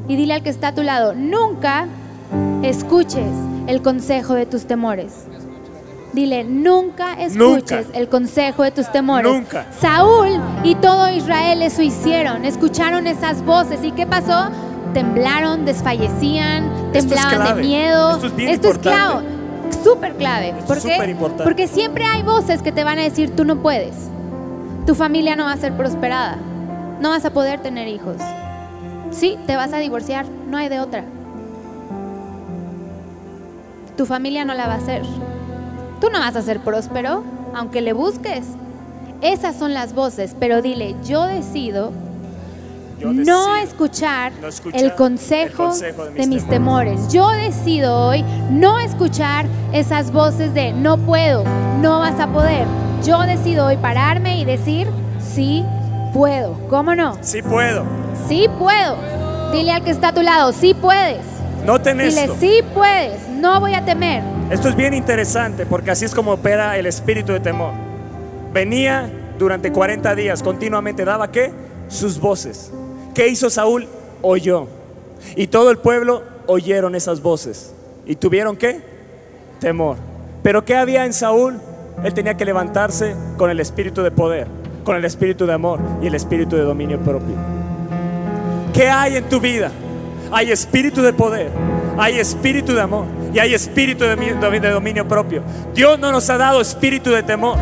Y dile al que está a tu lado, nunca escuches el consejo de tus temores. Dile, nunca escuches Nunca. el consejo de tus temores. Nunca. Saúl y todo Israel eso hicieron, escucharon esas voces. ¿Y qué pasó? Temblaron, desfallecían, es temblaban de miedo. Esto es bien Esto es clave, súper clave. Porque siempre hay voces que te van a decir, tú no puedes. Tu familia no va a ser prosperada. No vas a poder tener hijos. Sí, te vas a divorciar, no hay de otra. Tu familia no la va a hacer. Tú no vas a ser próspero, aunque le busques. Esas son las voces, pero dile, yo decido Yo no escuchar, no el, consejo el consejo de mis, temores. Yo decido hoy no escuchar esas voces de no puedo, no vas a poder. Yo decido hoy pararme y decir, sí puedo. ¿Cómo no? Sí puedo. Sí puedo. Dile al que está a tu lado, sí puedes. Noten Dile, esto. sí puedes, no voy a temer. Esto es bien interesante porque así es como opera el espíritu de temor. Venía durante 40 días, continuamente daba qué? Sus voces. ¿Qué hizo Saúl? Oyó. Y todo el pueblo oyeron esas voces. ¿Y tuvieron qué? Temor. Pero ¿qué había en Saúl? Él tenía que levantarse con el espíritu de poder, con el espíritu de amor y el espíritu de dominio propio. ¿Qué hay en tu vida? Hay espíritu de poder, hay espíritu de amor y hay espíritu de, de dominio propio. Dios no nos ha dado espíritu de temor,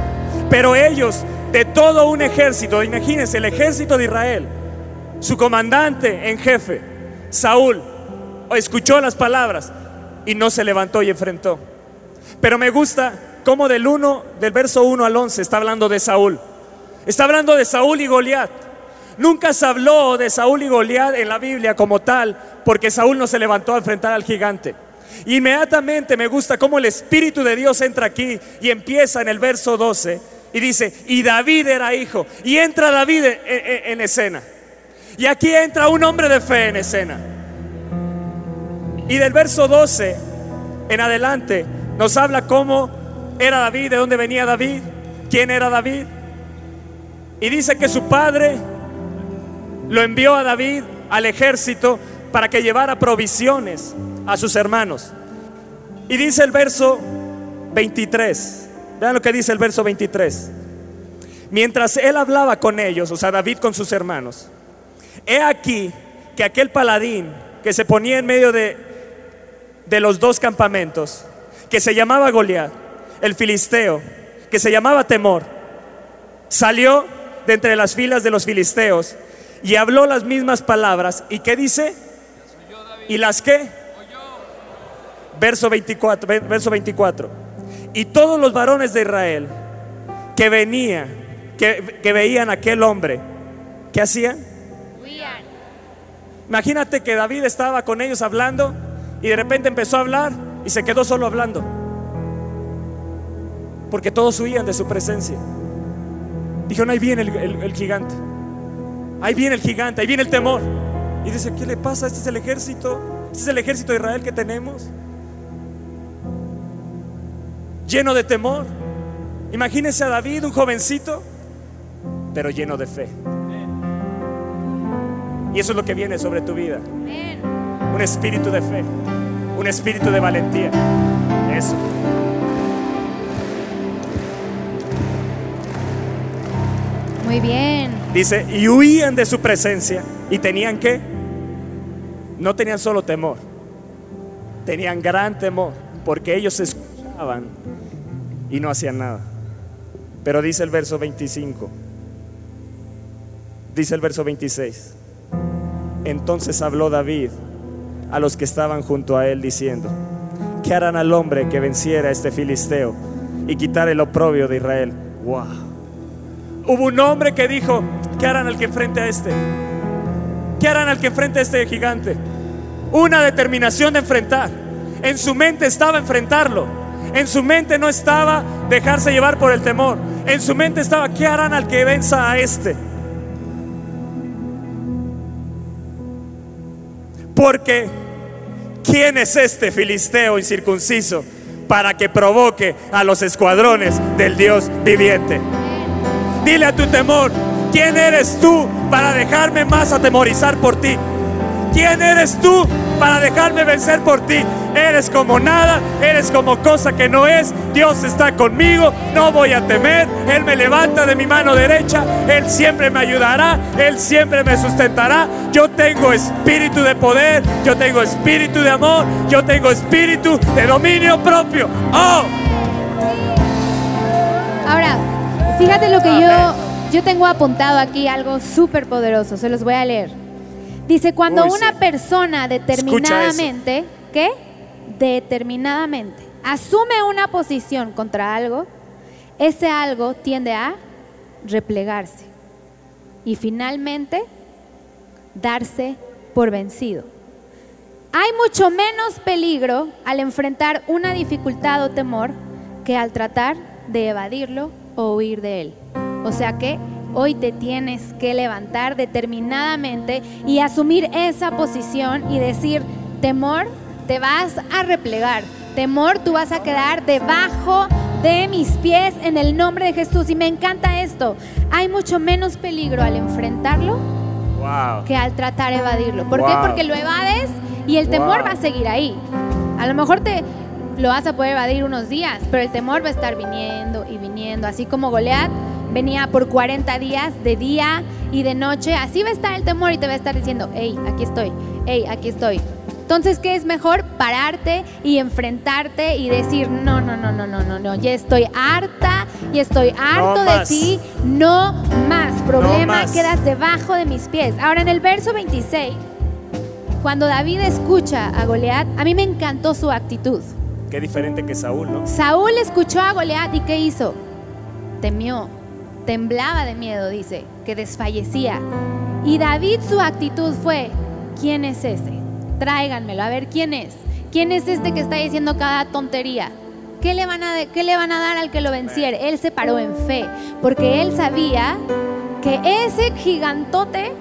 pero ellos, de todo un ejército, imagínense el ejército de Israel, su comandante en jefe, Saúl, escuchó las palabras y no se levantó y enfrentó. Pero me gusta cómo del 1, del verso 1 al 11 está hablando de Saúl. Está hablando de Saúl y Goliat. Nunca se habló de Saúl y Goliat en la Biblia como tal, porque Saúl no se levantó a enfrentar al gigante. Inmediatamente me gusta cómo el Espíritu de Dios entra aquí y empieza en el verso 12 y dice, y David era hijo. Y entra David en, en- en escena. Y aquí entra un hombre de fe en escena. Y del verso 12 en adelante nos habla cómo era David, de dónde venía David, quién era David. Y dice que su padre lo envió a David al ejército para que llevara provisiones a sus hermanos. Y dice el verso 23, vean lo que dice el verso 23. Mientras él hablaba con ellos, o sea, David con sus hermanos, he aquí que aquel paladín que se ponía en medio de, de los dos campamentos, que se llamaba Goliat, el filisteo, que se llamaba Temor, salió de entre las filas de los filisteos y habló las mismas palabras. ¿Y qué dice? ¿Y las qué? Verso 24, ve- verso 24. Y todos los varones de Israel que venían, que, que veían aquel hombre, ¿qué hacían? Imagínate que David estaba con ellos hablando y de repente empezó a hablar y se quedó solo hablando. Porque todos huían de su presencia. Dijeron, ahí viene el, el- gigante. Ahí viene el gigante, ahí viene el temor. Y dice, ¿qué le pasa? Este es el ejército Este es el ejército de Israel que tenemos. Lleno de temor. Imagínense a David, un jovencito, pero lleno de fe. Y eso es lo que viene sobre tu vida. Un espíritu de fe, un espíritu de valentía. Eso. Muy bien. Dice, y huían de su presencia. ¿Y tenían qué? No tenían solo temor, tenían gran temor, porque ellos escuchaban y no hacían nada. Pero dice el verso 25, dice el verso 26, entonces habló David a los que estaban junto a él diciendo, ¿qué harán al hombre que venciera a este filisteo y quitar el oprobio de Israel? Wow. Hubo un hombre que dijo, ¿qué harán al que enfrente a este? ¿Qué harán al que enfrente a este gigante? Una determinación de enfrentar. En su mente estaba enfrentarlo. En su mente no estaba dejarse llevar por el temor. En su mente estaba, ¿qué harán al que venza a este? Porque, ¿quién es este filisteo incircunciso para que provoque a los escuadrones del Dios viviente? Dile a tu temor, ¿quién eres tú para dejarme más atemorizar por ti? ¿Quién eres tú para dejarme vencer por ti? Eres como nada, eres como cosa que no es. Dios está conmigo, no voy a temer. Él me levanta de mi mano derecha, Él siempre me ayudará, Él siempre me sustentará. Yo tengo espíritu de poder, yo tengo espíritu de amor, yo tengo espíritu de dominio propio. Oh, Ahora, fíjate lo que yo, yo tengo apuntado aquí, algo súper poderoso, se los voy a leer. Dice, cuando Uy, una sí. persona determinadamente, ¿qué? Determinadamente, asume una posición contra algo, ese algo tiende a replegarse y finalmente darse por vencido. Hay mucho menos peligro al enfrentar una dificultad o temor que al tratar de evadirlo o huir de él. O sea que hoy te tienes que levantar determinadamente y asumir esa posición y decir, temor, te vas a replegar. Temor, tú vas a quedar debajo de mis pies en el nombre de Jesús. Y me encanta esto. Hay mucho menos peligro al enfrentarlo wow. que al tratar de evadirlo. ¿Por qué? Porque lo evades y el temor Wow. va a seguir ahí. A lo mejor te lo vas a poder evadir unos días, pero el temor va a estar viniendo y viniendo. Así como Goliat venía por 40 días de día y de noche, así va a estar el temor y te va a estar diciendo, hey, aquí estoy, hey, aquí estoy. Entonces, ¿qué es mejor? Pararte y enfrentarte y decir, no, no, no, no, no, no, no, ya estoy harta y estoy harto de más. ti, no más. Problema, más. quedas debajo de mis pies. Ahora, en el verso 26, cuando David escucha a Goliat, a mí me encantó su actitud. Qué diferente que Saúl, ¿no? Saúl escuchó a Goliat y ¿qué hizo? Temió, temblaba de miedo, dice, que desfallecía. Y David su actitud fue, ¿quién es ese? Tráiganmelo, a ver quién es. ¿Quién es este que está diciendo cada tontería? ¿Qué le van a, qué le van a dar al que lo venciere? Él se paró en fe, porque él sabía que ese gigantote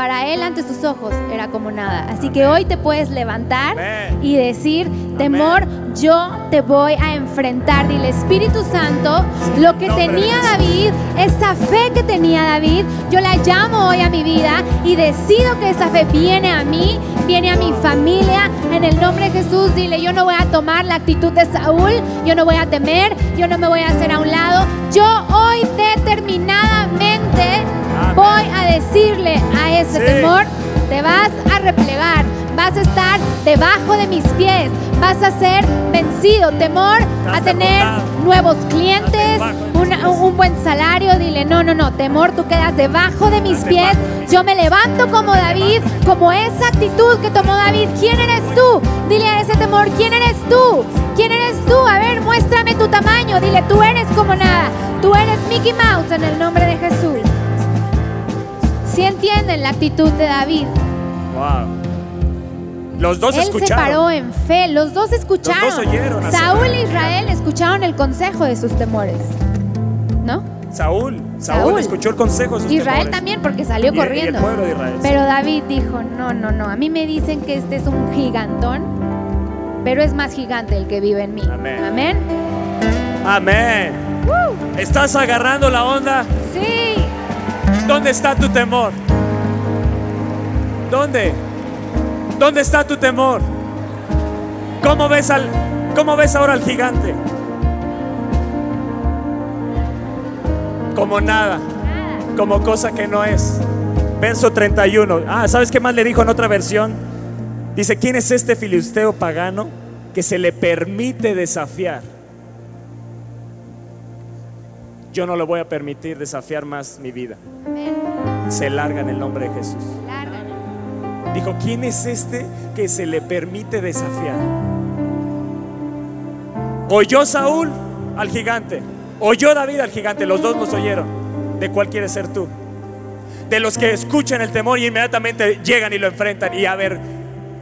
para él ante sus ojos era como nada. Así que hoy te puedes levantar Amén. y decir, temor, yo te voy a enfrentar. Dile, Espíritu Santo, lo que tenía. David, esa fe que tenía David, yo la llamo hoy a mi vida y decido que esa fe viene a mí, viene a mi familia. En el nombre de Jesús, dile, yo no voy a tomar la actitud de Saúl, yo no voy a temer, yo no me voy a hacer a un lado. Yo hoy determinadamente Amén. Voy a decirle a ese Sí. temor, te vas a replegar, vas a estar debajo de mis pies, vas a ser vencido, temor a tener nuevos clientes, una- un buen salario, dile, no, no, no, temor, tú quedas debajo de mis pies, yo me levanto como David, como esa actitud que tomó David, ¿quién eres tú? Dile a ese temor, ¿quién eres tú? ¿Quién eres tú? A ver, muéstrame tu tamaño, dile, tú eres como nada, tú eres Mickey Mouse en el nombre de Jesús. Si entienden la actitud de David, Wow. Los dos él se escucharon. paró en fe, los dos escucharon. Los dos oyeron Saúl e Israel escucharon el consejo de sus temores, ¿no? Saúl, Saúl, Saúl. escuchó el consejo de sus Israel temores. también porque salió Y- y el corriendo. pueblo de Israel, sí. Pero David dijo, no, no, no, a mí me dicen que este es un gigantón, pero es más gigante el que vive en mí. Amén. Amén. Amén. ¿Estás agarrando la onda? Sí. ¿Dónde está tu temor? ¿Dónde? ¿Dónde está tu temor? ¿Cómo ves al cómo ves ahora al gigante? Como nada, como cosa que no es. Verso 31. Ah, ¿sabes qué más le dijo en otra versión? Dice, ¿quién es este filisteo pagano que se le permite desafiar? Yo no le voy a permitir desafiar más mi vida. Amén. Se larga en el nombre de Jesús. Dijo, ¿quién es este que se le permite desafiar? Oyó Saúl al gigante, oyó David al gigante, los dos los oyeron. ¿De cuál quieres ser tú? De los que escuchan el temor y inmediatamente llegan y lo enfrentan y a ver,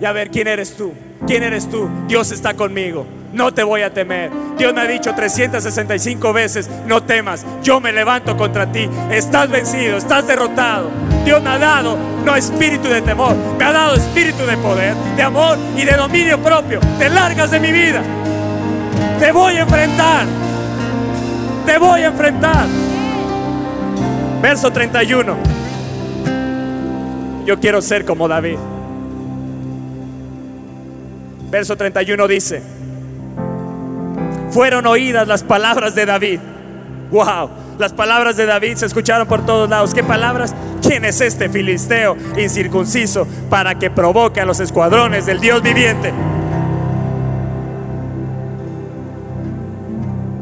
y a ver quién eres tú, quién eres tú. Dios está conmigo, no te voy a temer. Dios me ha dicho 365 veces, no temas, yo me levanto contra ti. Estás vencido, estás derrotado. Dios me ha dado no espíritu de temor, me ha dado espíritu de poder, de amor y de dominio propio. Te largas de mi vida. Te voy a enfrentar. Te voy a enfrentar. Verso 31. Yo quiero ser como David. Verso 31 dice, fueron oídas las palabras de David. Wow, las palabras de David se escucharon por todos lados. ¿Qué palabras? ¿Quién es este filisteo incircunciso para que provoque a los escuadrones del Dios viviente?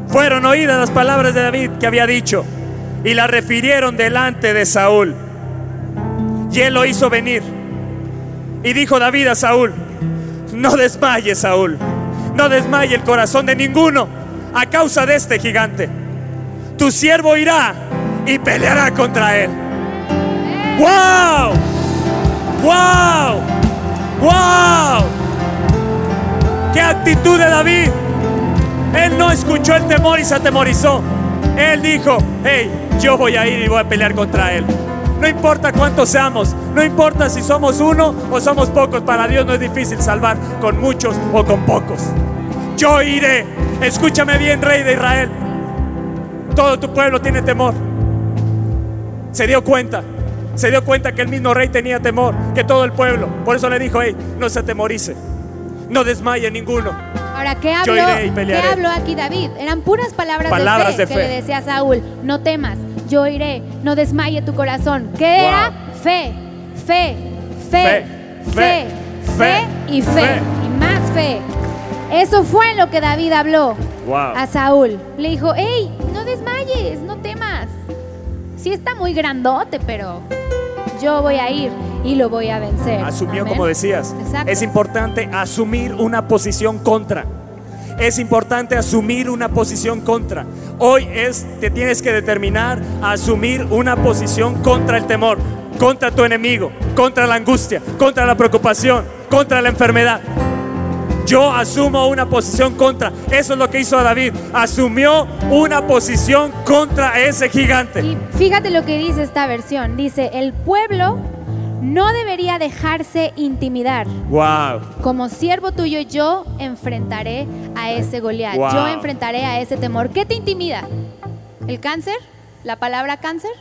Fueron oídas las palabras de David que había dicho y las refirieron delante de Saúl. Y él lo hizo venir. Y dijo David a Saúl, no desmaye Saúl, no desmaye el corazón de ninguno a causa de este gigante. Tu siervo irá y peleará contra él. ¡Wow! ¡Wow! ¡Wow! ¡Qué actitud de David! Él no escuchó el temor y se atemorizó. Él dijo, hey, yo voy a ir y voy a pelear contra él. No importa cuántos seamos, no importa si somos uno o somos pocos, para Dios no es difícil salvar con muchos o con pocos. Yo iré, escúchame bien, rey de Israel. Todo tu pueblo tiene temor. Se dio cuenta, se dio cuenta que el mismo rey tenía temor, que todo el pueblo. Por eso le dijo, hey, no se atemorice, no desmaye ninguno. Ahora, ¿qué Yo habló, iré y ¿qué habló aquí David? Eran puras palabras, Palabras de, fe de que le decía a Saúl, no temas, yo iré, no desmaye tu corazón. ¿Qué Wow. era? Fe, fe, fe, Fe, fe, fe, fe, y fe, fe. y más fe. Eso fue lo que David habló Wow. a Saúl. Le dijo, hey, no desmayes, no temas. Sí está muy grandote, pero yo voy a ir y lo voy a vencer. Asumió, Amén. como decías. Exacto. Es importante asumir una posición contra. Es importante asumir una posición contra. Hoy es, te tienes que determinar a asumir una posición contra el temor, contra tu enemigo, contra la angustia, contra la preocupación, contra la enfermedad. Yo asumo una posición contra. Eso es lo que hizo David. Asumió una posición contra ese gigante. Y fíjate lo que dice esta versión. Dice, el pueblo no debería dejarse intimidar. Wow. Como siervo tuyo yo enfrentaré a ese Goliat. Wow. Yo enfrentaré a ese temor. ¿Qué te intimida? ¿El cáncer? ¿La palabra cáncer?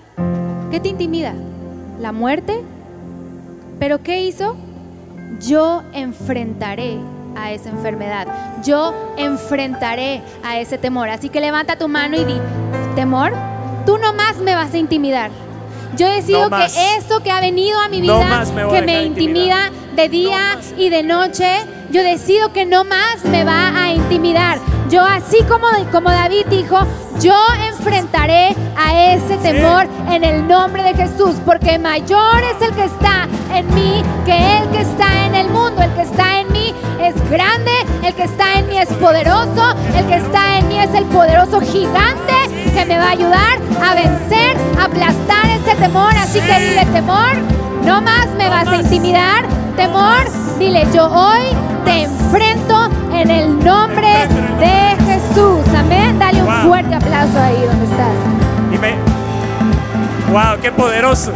¿Qué te intimida? ¿La muerte? ¿Pero qué hizo? Yo enfrentaré a esa enfermedad. Yo enfrentaré a ese temor. Así que levanta tu mano y di, temor, tú no más me vas a intimidar. Yo decido No que eso que ha venido a mi vida, me que me intimida de día No y de noche, yo decido que no más me va a intimidar. Yo así como, como David dijo, yo enfrentaré a ese temor en el nombre de Jesús, porque mayor es el que está en mí que el que está en el mundo. El que está en mí es grande, el que está en mí es poderoso, el que está en mí es el poderoso gigante que me va a ayudar a vencer, a aplastar ese temor. Así que dile temor, no más me vas a intimidar. Temor, dile yo hoy te enfrento en el nombre de Jesús. Amén. Dale un Wow. fuerte aplauso ahí donde estás. Y me, Wow, qué poderoso.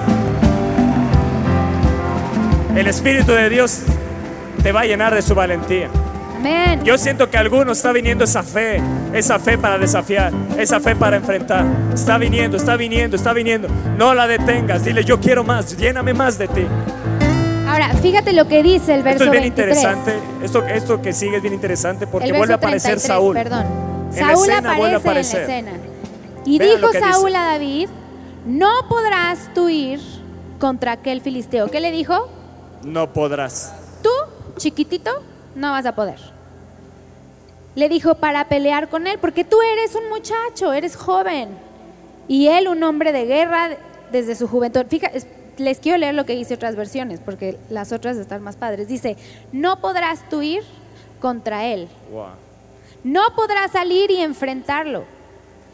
El Espíritu de Dios te va a llenar de su valentía. Amén. Yo siento que algunos está viniendo esa fe, esa fe para desafiar, esa fe para enfrentar. Está viniendo, está viniendo, está viniendo. No la detengas, dile yo quiero más, lléname más de ti. Ahora, fíjate lo que dice el verso Esto es bien 23. interesante, esto, esto que sigue es bien interesante porque el vuelve a aparecer 33, Saúl. Perdón. En Saúl escena vuelve a aparece aparecer. en la escena. Y Vean dijo Saúl dice. a David, no podrás tú ir contra aquel filisteo. ¿Qué le dijo? No podrás. Tú, chiquitito, no vas a poder. Le dijo para pelear con él, porque tú eres un muchacho, eres joven. Y él un hombre de guerra desde su juventud. Fíjate, les quiero leer lo que dice otras versiones, porque las otras están más padres. Dice, no podrás tú ir contra él. Wow. No podrás salir y enfrentarlo.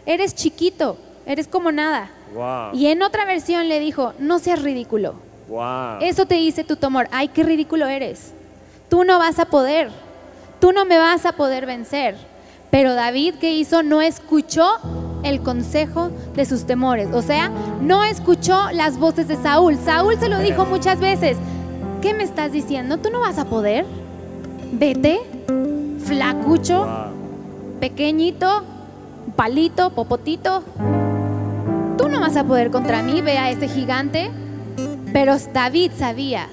Eres chiquito, eres como nada. Wow. Y en otra versión le dijo, no seas ridículo. Wow. Eso te dice tu temor. Ay, qué ridículo eres. Tú no vas a poder. Tú no me vas a poder vencer. Pero David, ¿qué hizo? No escuchó el consejo de sus temores. O sea, no escuchó las voces de Saúl. Saúl se lo dijo muchas veces. ¿Qué me estás diciendo? ¿Tú no vas a poder? Vete, flacucho, Wow. pequeñito, palito, popotito. Tú no vas a poder contra mí, ve a ese gigante. Pero David sabía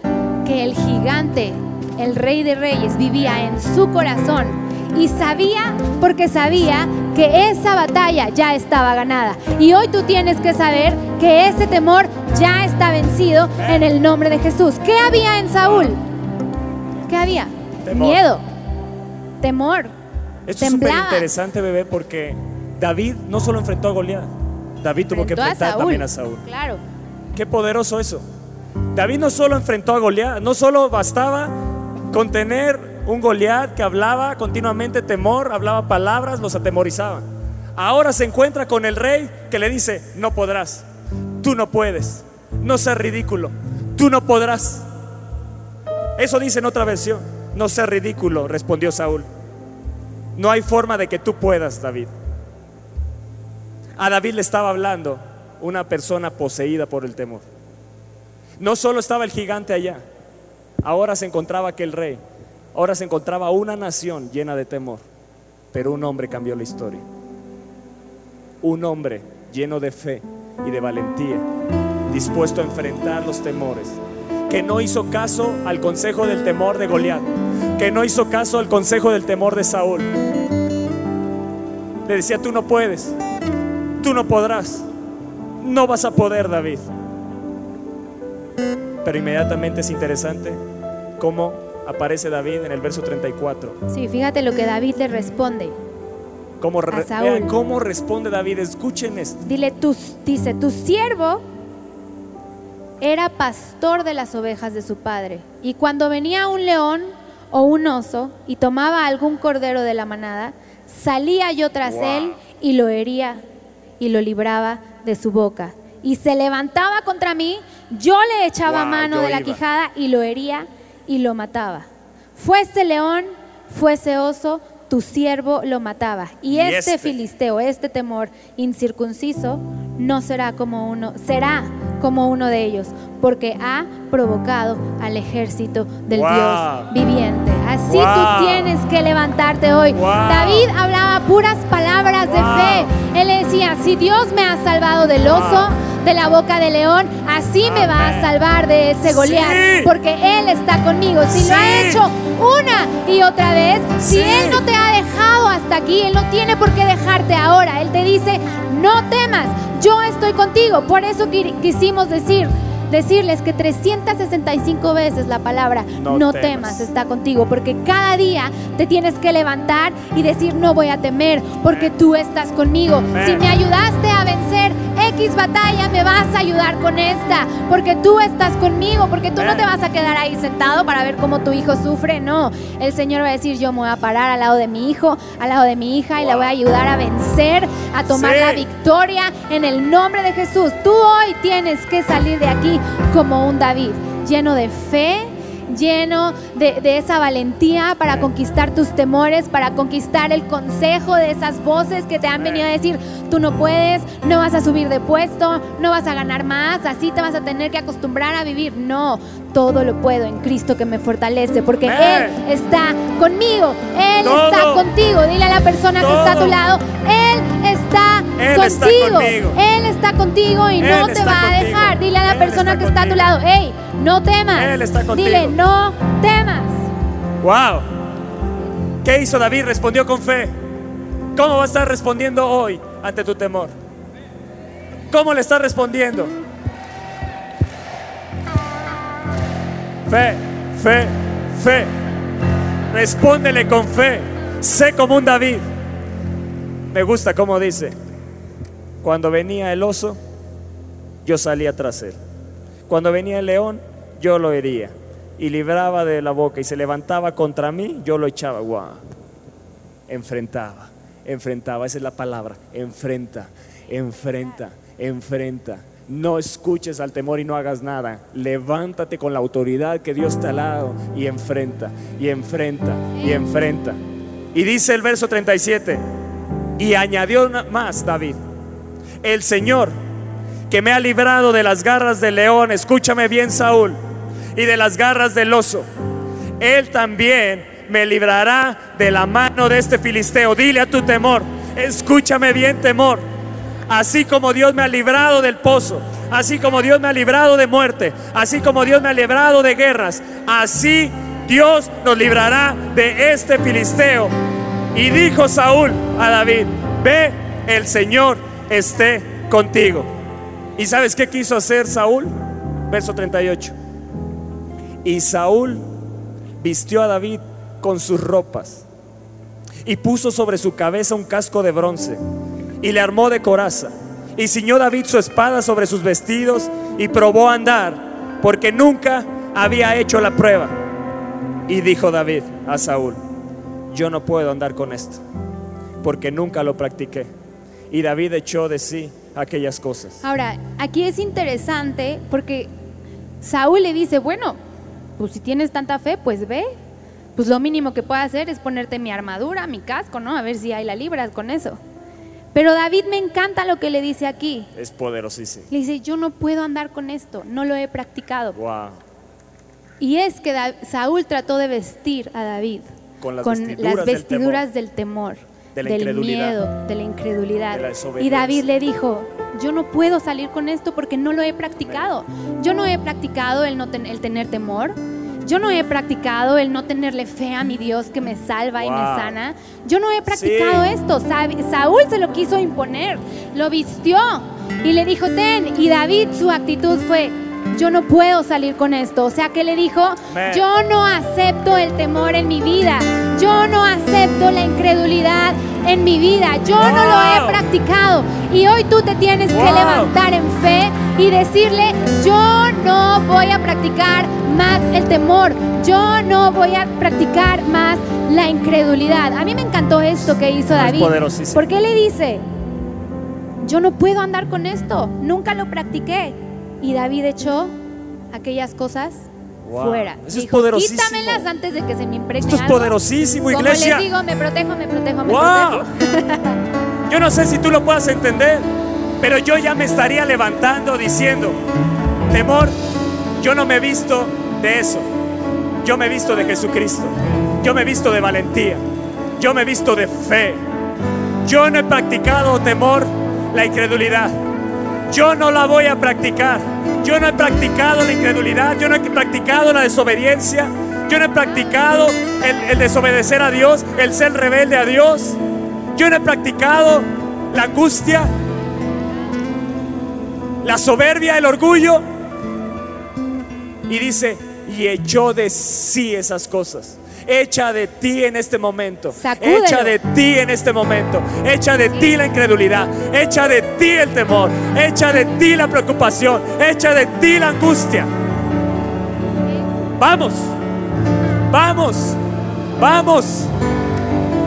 que el gigante, el rey de reyes, vivía en su corazón. Y sabía, porque sabía que esa batalla ya estaba ganada. Y hoy tú tienes que saber que ese temor ya está vencido en el nombre de Jesús. ¿Qué había en Saúl? ¿Qué había? Temor. Miedo, temor. Esto es súper interesante, bebé, porque David no solo enfrentó a Goliat, David tuvo que enfrentar también a Saúl. Claro. Qué poderoso eso. David no solo enfrentó a Goliat, no solo bastaba con tener un Goliat que hablaba continuamente temor, hablaba palabras, los atemorizaba. Ahora se encuentra con el rey que le dice, no podrás, tú no puedes, no seas ridículo, tú no podrás. Eso dice en otra versión, no seas ridículo, respondió Saúl. No hay forma de que tú puedas, David. A David le estaba hablando una persona poseída por el temor. No solo estaba el gigante allá, ahora se encontraba aquel rey, ahora se encontraba una nación llena de temor, pero un hombre cambió la historia. Un hombre lleno de fe y de valentía, dispuesto a enfrentar los temores, que no hizo caso al consejo del temor de Goliat, que no hizo caso al consejo del temor de Saúl. Le decía, tú no puedes, tú no podrás, no vas a poder, David. Pero inmediatamente es interesante cómo aparece David en el verso 34. Sí, fíjate lo que David le responde. Cómo, re- A Saúl. vean cómo responde David. Escuchen esto. Dile, tu, dice, tu siervo era pastor de las ovejas de su padre. Y cuando venía un león o un oso y tomaba algún cordero de la manada, salía yo tras Wow. él y lo hería y lo libraba de su boca. Y se levantaba contra mí, yo le echaba Wow, mano yo de la iba. quijada y lo hería y lo mataba. Fuese león, fuese oso, tu siervo lo mataba. Y, Y este, este. filisteo, este temor incircunciso, no será como uno, será como uno de ellos, porque ha provocado al ejército del Wow. Dios viviente. Así Wow. tú tienes que levantarte hoy. Wow. David hablaba puras palabras de fe. Él decía, si Dios me ha salvado del oso, de la boca del león, así me va a salvar de ese Goliat, Sí. porque Él está conmigo. Si lo ha hecho una y otra vez, si. Él no te ha dejado hasta aquí, Él no tiene por qué dejarte ahora. Él te dice, no temas, yo estoy contigo. Por eso qui- quisimos decir, decirles que 365 veces la palabra No no, temas. temas está contigo, porque cada día te tienes que levantar y decir, no voy a temer, porque tú estás conmigo. Si me ayudaste a vencer X batalla, me vas a ayudar con esta, porque tú estás conmigo, porque tú no te vas a quedar ahí sentado para ver cómo tu hijo sufre, no. El Señor va a decir, yo me voy a parar al lado de mi hijo, al lado de mi hija y la voy a ayudar a vencer, a tomar Sí. la victoria en el nombre de Jesús. Tú hoy tienes que salir de aquí como un David, lleno de fe lleno de, de esa valentía para conquistar tus temores, para conquistar el consejo de esas voces que te han venido a decir, tú no puedes, no vas a subir de puesto, no vas a ganar más, así te vas a tener que acostumbrar a vivir. No, todo lo puedo en Cristo que me fortalece, porque. Él está conmigo, Él Todo. está contigo. Dile a la persona que está a tu lado, Él está Él contigo. Él está contigo y Él no te va a dejar. Dile a la Él persona que está a tu lado, hey, no temas. Él está contigo. Dile, no temas. Wow. ¿Qué hizo David? Respondió con fe. ¿Cómo va a estar respondiendo hoy ante tu temor? ¿Cómo le está respondiendo? Fe, fe, fe. Respóndele con fe. Sé como un David. Me gusta cómo dice. Cuando venía el oso, yo salía tras él. Cuando venía el león, yo lo hería y libraba de la boca y se levantaba contra mí, yo lo echaba. Guau. Enfrentaba, enfrentaba, esa es la palabra. Enfrenta, enfrenta, enfrenta. No escuches al temor y no hagas nada. Levántate con la autoridad que Dios te ha dado y enfrenta, y enfrenta, y enfrenta. Y dice el verso 37, y añadió más David, el Señor que me ha librado de las garras del león, escúchame bien Saúl, y de las garras del oso. Él también me librará de la mano de este filisteo. Dile a tu temor, escúchame bien temor. Así como Dios me ha librado del pozo, así como Dios me ha librado de muerte, así como Dios me ha librado de guerras, así Dios nos librará de este filisteo. Y dijo Saúl a David, ve, el Señor esté contigo. ¿Y sabes qué quiso hacer Saúl? Verso 38. Y Saúl vistió a David con sus ropas y puso sobre su cabeza un casco de bronce y le armó de coraza y ciñó David su espada sobre sus vestidos y probó a andar porque nunca había hecho la prueba. Y dijo David a Saúl, yo no puedo andar con esto porque nunca lo practiqué. Y David echó de sí aquellas cosas. Ahora, aquí es interesante porque Saúl le dice, bueno, pues si tienes tanta fe, pues ve. Pues lo mínimo que puedo hacer es ponerte mi armadura, mi casco, ¿no? A ver si hay la libras con eso. Pero David me encanta lo que le dice aquí. Es poderosísimo. Le dice, yo no puedo andar con esto, no lo he practicado. Wow. Y es que Da- Saúl trató de vestir a David Con las las vestiduras del vestiduras del temor, De la del miedo, de la incredulidad. De la y. David le dijo, yo no puedo salir con esto porque no lo he practicado. Yo no he practicado el, no ten- el tener temor. Yo no he practicado el no tenerle fe a mi Dios que me salva y me sana. Yo no he practicado Sí. esto. Sa- Saúl se lo quiso imponer, lo vistió y le dijo, ten. Y David su actitud fue, yo no puedo salir con esto. O sea que le dijo, yo no acepto el temor en mi vida. Yo no acepto la incredulidad en mi vida. Yo no lo he practicado. Y hoy tú te tienes que levantar en fe y decirle, yo no voy a practicar más el temor. Yo no voy a practicar más la incredulidad. A mí me encantó esto que hizo Es David. Porque le dice, yo no puedo andar con esto. Nunca lo practiqué. Y David echó aquellas cosas Wow. fuera. Eso es Dijo, poderosísimo. Quítamelas antes de que se me impregne Esto es algo". poderosísimo, Como iglesia. les digo, me protejo, me protejo, me ¡Wow! protejo. Yo no sé si tú lo puedas entender, pero yo ya me estaría levantando diciendo, temor, yo no me he visto de eso. Yo me he visto de Jesucristo. Yo me he visto de valentía. Yo me he visto de fe. Yo no he practicado temor, la incredulidad. Yo no la voy a practicar. Yo no he practicado la incredulidad. Yo no he practicado la desobediencia. Yo no he practicado el, desobedecer a Dios, el ser rebelde a Dios. Yo no he practicado la angustia, la soberbia, el orgullo. Y dice, y echó de sí esas cosas. Echa de ti en este momento. Sacúdelo. Echa de ti en este momento. Echa de ti la incredulidad. Echa de ti el temor. Echa de ti la preocupación. Echa de ti la angustia. Vamos. Vamos. Vamos.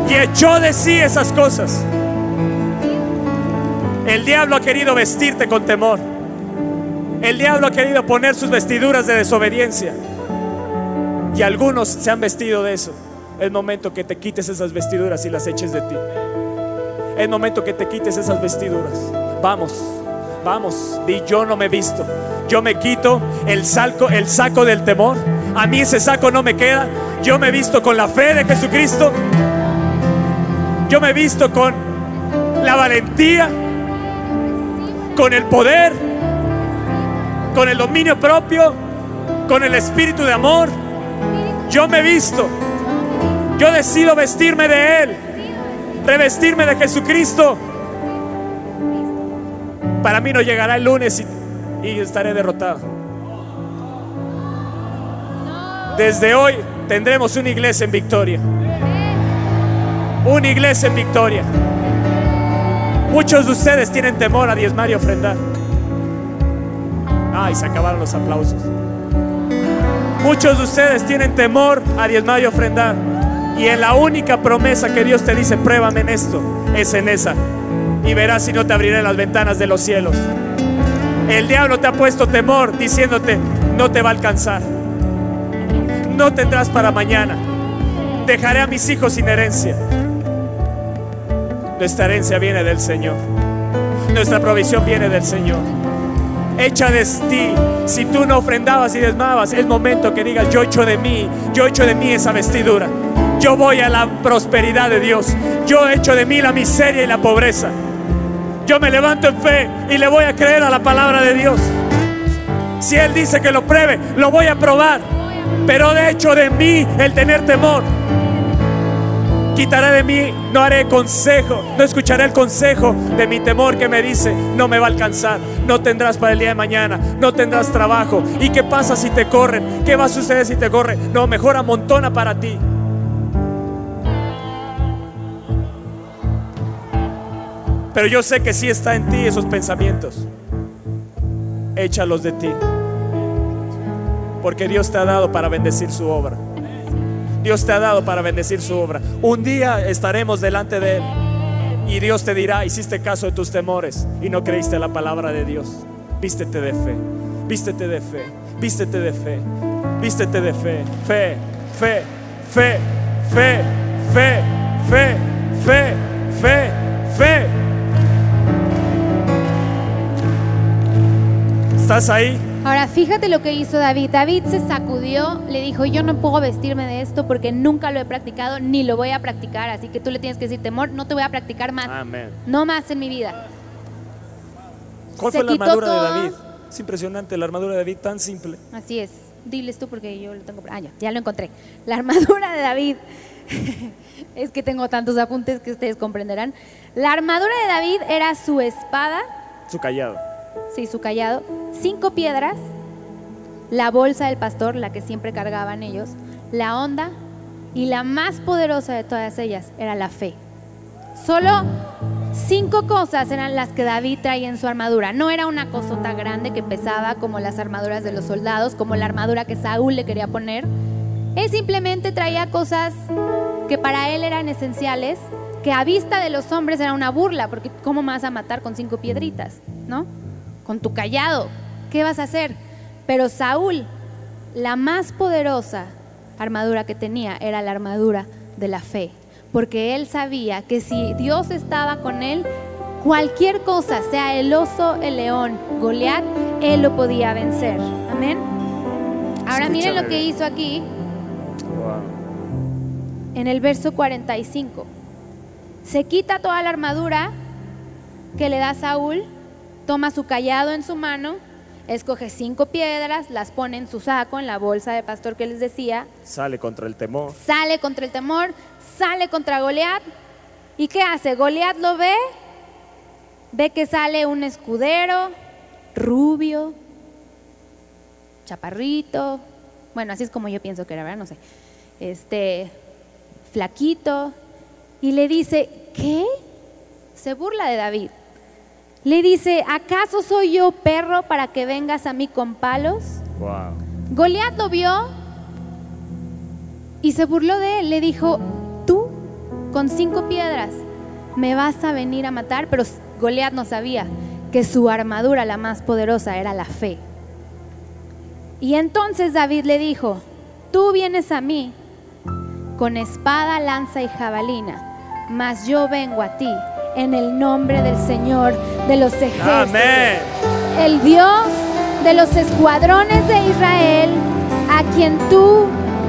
Y echó de sí esas cosas. El diablo ha querido vestirte con temor. El diablo ha querido poner sus vestiduras de desobediencia. Y algunos se han vestido de eso. Es momento que te quites esas vestiduras y las eches de ti. Es momento que te quites esas vestiduras. Vamos, vamos. Di yo no me visto. Yo me quito el saco, el saco del temor. A mí ese saco no me queda. Yo me visto con la fe de Jesucristo. Yo me visto con la valentía, con el poder, con el dominio propio, con el espíritu de amor. Yo me visto. Yo decido vestirme de Él, revestirme de Jesucristo. Para mí no llegará el lunes y, y estaré derrotado. Desde hoy tendremos una iglesia en victoria. Una iglesia en victoria. Muchos de ustedes tienen temor a diezmar y ofrendar. Ay, se acabaron los aplausos. Muchos de ustedes tienen temor a diezmar y ofrendar. Y en la única promesa que Dios te dice, pruébame en esto, es en esa. Y verás si no te abriré las ventanas de los cielos. El diablo te ha puesto temor diciéndote, no te va a alcanzar. No tendrás para mañana. Dejaré a mis hijos sin herencia. Nuestra herencia viene del Señor. Nuestra provisión viene del Señor. Echa de ti. Si tú no ofrendabas y desmabas, es momento que digas, yo echo de mí, yo echo de mí esa vestidura. Yo voy a la prosperidad de Dios. Yo echo de mí la miseria y la pobreza. Yo me levanto en fe y le voy a creer a la palabra de Dios. Si Él dice que lo pruebe, lo voy a probar. Pero de hecho de mí el tener temor. Quitaré de mí, no haré consejo, no escucharé el consejo de mi temor que me dice, no me va a alcanzar, no tendrás para el día de mañana, no tendrás trabajo. ¿Y qué pasa si te corren? ¿Qué va a suceder si te corren? No, mejor amontona para ti. Pero yo sé que sí está en ti esos pensamientos. Échalos de ti. Porque Dios te ha dado para bendecir su obra. Dios te ha dado para bendecir su obra. Un día estaremos delante de Él. Y Dios te dirá, hiciste caso de tus temores y no creíste la palabra de Dios. Vístete de fe, vístete de fe, vístete de fe, vístete de fe, fe, fe, fe, fe, fe, fe, fe, fe, fe. ¿Estás ahí? Ahora, fíjate lo que hizo David. David se sacudió, le dijo, yo no puedo vestirme de esto porque nunca lo he practicado ni lo voy a practicar. Así que tú le tienes que decir, temor, no te voy a practicar más. Amén. No más en mi vida. ¿Cuál Se fue la quitó armadura todo. de David? Es impresionante la armadura de David tan simple. Así es. Diles tú porque yo lo tengo. Ah, ya, ya lo encontré. La armadura de David. es que tengo tantos apuntes que ustedes comprenderán. La armadura de David era su espada, Su callado. Sí, su callado, cinco piedras, la bolsa del pastor, la que siempre cargaban ellos, la onda y la más poderosa de todas ellas era la fe. Solo cinco cosas eran las que David traía en su armadura. No era una cosota grande que pesaba como las armaduras de los soldados, como la armadura que Saúl le quería poner. Él simplemente traía cosas que para él eran esenciales, que a vista de los hombres era una burla, porque ¿cómo vas a matar con cinco piedritas? ¿No? Con tu callado, ¿qué vas a hacer? Pero Saúl, la más poderosa armadura que tenía era la armadura de la fe, porque él sabía que si Dios estaba con él, cualquier cosa, sea el oso, el león, Goliat, él lo podía vencer. Amén. Ahora miren lo que hizo aquí Wow. en el verso 45. Se quita toda la armadura que le da Saúl, toma su callado en su mano, escoge cinco piedras, las pone en su saco, en la bolsa de pastor que les decía, Sale contra el temor. sale contra el temor, sale contra Goliat. ¿Y qué hace? Goliat lo ve, ve que sale un escudero, rubio, chaparrito, bueno, así es como yo pienso que era, ¿verdad? No sé. Este, flaquito, y le dice, ¿qué? Se burla de David. Le dice, ¿acaso soy yo perro para que vengas a mí con palos? Wow. Goliat lo vio y se burló de él. Le dijo, tú con cinco piedras me vas a venir a matar. Pero Goliat no sabía que su armadura, la más poderosa, era la fe. Y entonces David le dijo, tú vienes a mí con espada, lanza y jabalina, mas yo vengo a ti en el nombre del Señor de los ejércitos, Amén. el Dios de los escuadrones de Israel, a quien tú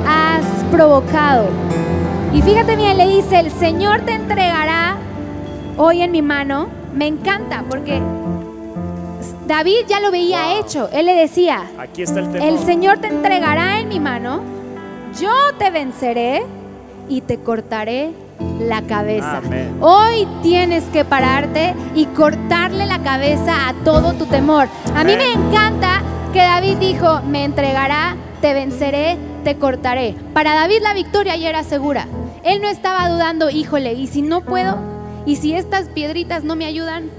has provocado. Y fíjate bien, le dice, el Señor te entregará hoy en mi mano. Me encanta porque David ya lo veía hecho. Él le decía, Aquí está el el Señor te entregará en mi mano, yo te venceré y te cortaré la cabeza. Amén. Hoy tienes que pararte y cortarle la cabeza a todo tu temor. A mí Amén. me encanta que David dijo, me entregará, te venceré, te cortaré. Para David la victoria ya era segura. Él no estaba dudando, híjole, ¿y si no puedo? ¿Y si estas piedritas no me ayudan?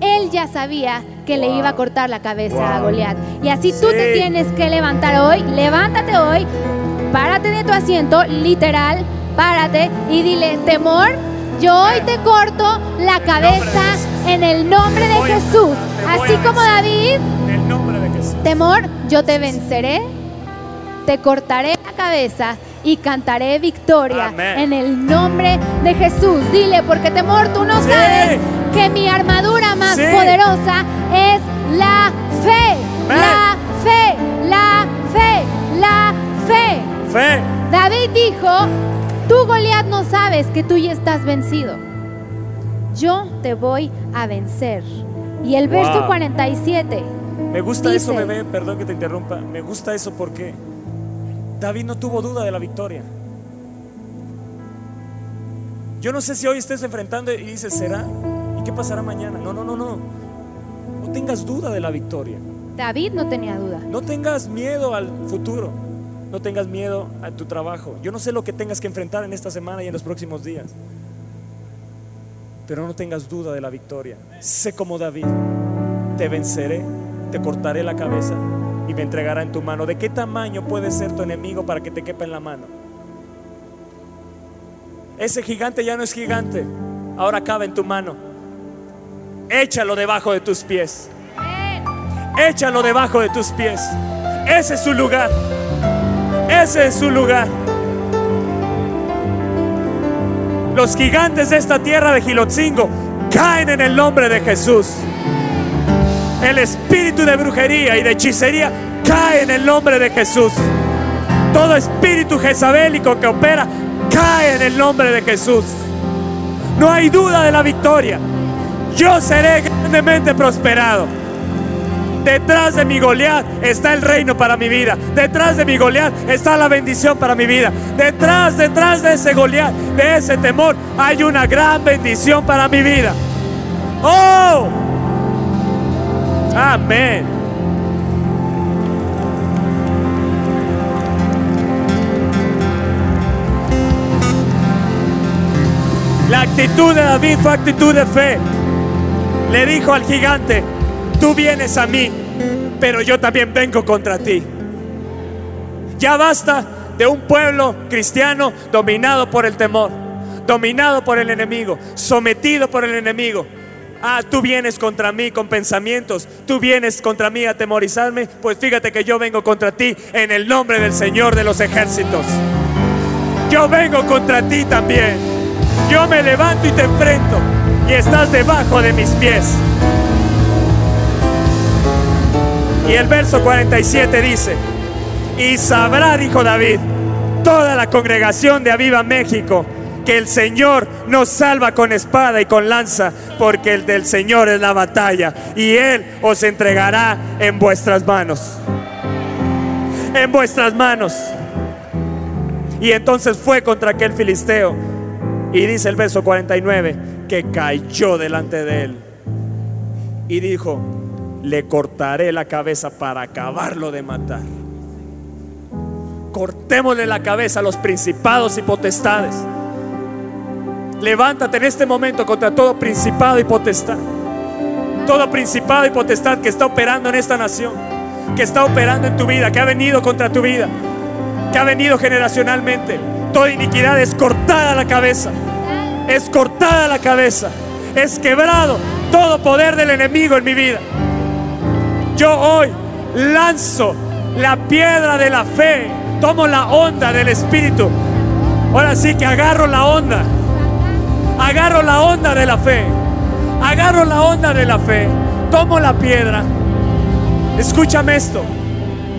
Él ya sabía que le iba a cortar la cabeza a. Goliat. Y así tú te tienes que levantar hoy. Levántate hoy, párate de tu asiento, literal, párate y dile, temor, yo hoy te corto la cabeza en el nombre de Jesús. Así como. David, temor, yo te venceré, te cortaré la cabeza y cantaré victoria Amén. en el nombre de Jesús. Dile, porque temor, tú no Sí. sabes que mi armadura más Sí. poderosa es la fe, Amén. la fe, la fe, la fe. Fe. David dijo, tú Goliat no sabes que tú ya estás vencido. Yo te voy a vencer. Y el verso Wow. 47 Me gusta eso, bebé, perdón que te interrumpa. Me gusta eso porque David no tuvo duda de la victoria. Yo no sé si hoy estés enfrentando y dices, ¿será? ¿Y qué pasará mañana? No, no, no, no. No tengas duda de la victoria. David no tenía duda. No tengas miedo al futuro. No tengas miedo a tu trabajo. Yo no sé lo que tengas que enfrentar en esta semana y en los próximos días. Pero no tengas duda de la victoria. Sé como David. Te venceré, te cortaré la cabeza y me entregará en tu mano. ¿De qué tamaño puede ser tu enemigo para que te quepa en la mano? Ese gigante ya no es gigante. Ahora cabe en tu mano. Échalo debajo de tus pies. Échalo debajo de tus pies. Ese es su lugar. Ese es su lugar. Los gigantes de esta tierra de Gilotzingo caen en el nombre de Jesús. El espíritu de brujería y de hechicería cae en el nombre de Jesús. Todo espíritu jezabélico que opera cae en el nombre de Jesús. No hay duda de la victoria. Yo seré grandemente prosperado. Detrás de mi Goliat está el reino para mi vida. Detrás de mi Goliat está la bendición para mi vida. Detrás, detrás de ese Goliat, de ese temor, hay una gran bendición para mi vida. ¡Oh! Amén. La actitud de David fue actitud de fe. Le dijo al gigante, tú vienes a mí, pero yo también vengo contra ti. Ya basta de un pueblo cristiano dominado por el temor, dominado por el enemigo, sometido por el enemigo. Ah, tú vienes contra mí con pensamientos, tú vienes contra mí a atemorizarme, pues fíjate que yo vengo contra ti en el nombre del Señor de los ejércitos. Yo vengo contra ti también. Yo me levanto y te enfrento y estás debajo de mis pies. Y el verso 47 dice, y sabrá, dijo David, toda la congregación de Aviva México, que el Señor nos salva con espada y con lanza, porque el del Señor es la batalla, y Él os entregará en vuestras manos. En vuestras manos. Y entonces fue contra aquel filisteo. Y dice el verso 49, que cayó delante de él. Y dijo, le cortaré la cabeza para acabarlo de matar. Cortémosle la cabeza a los principados y potestades. Levántate en este momento contra todo principado y potestad. Todo principado y potestad que está operando en esta nación, que está operando en tu vida, que ha venido contra tu vida, que ha venido generacionalmente. Toda iniquidad es cortada la cabeza. Es cortada la cabeza. Es quebrado todo poder del enemigo en mi vida. Yo hoy lanzo la piedra de la fe Tomo la onda del Espíritu. Ahora sí que agarro la onda. Agarro la onda de la fe. Agarro la onda de la fe. Tomo la piedra. Escúchame esto.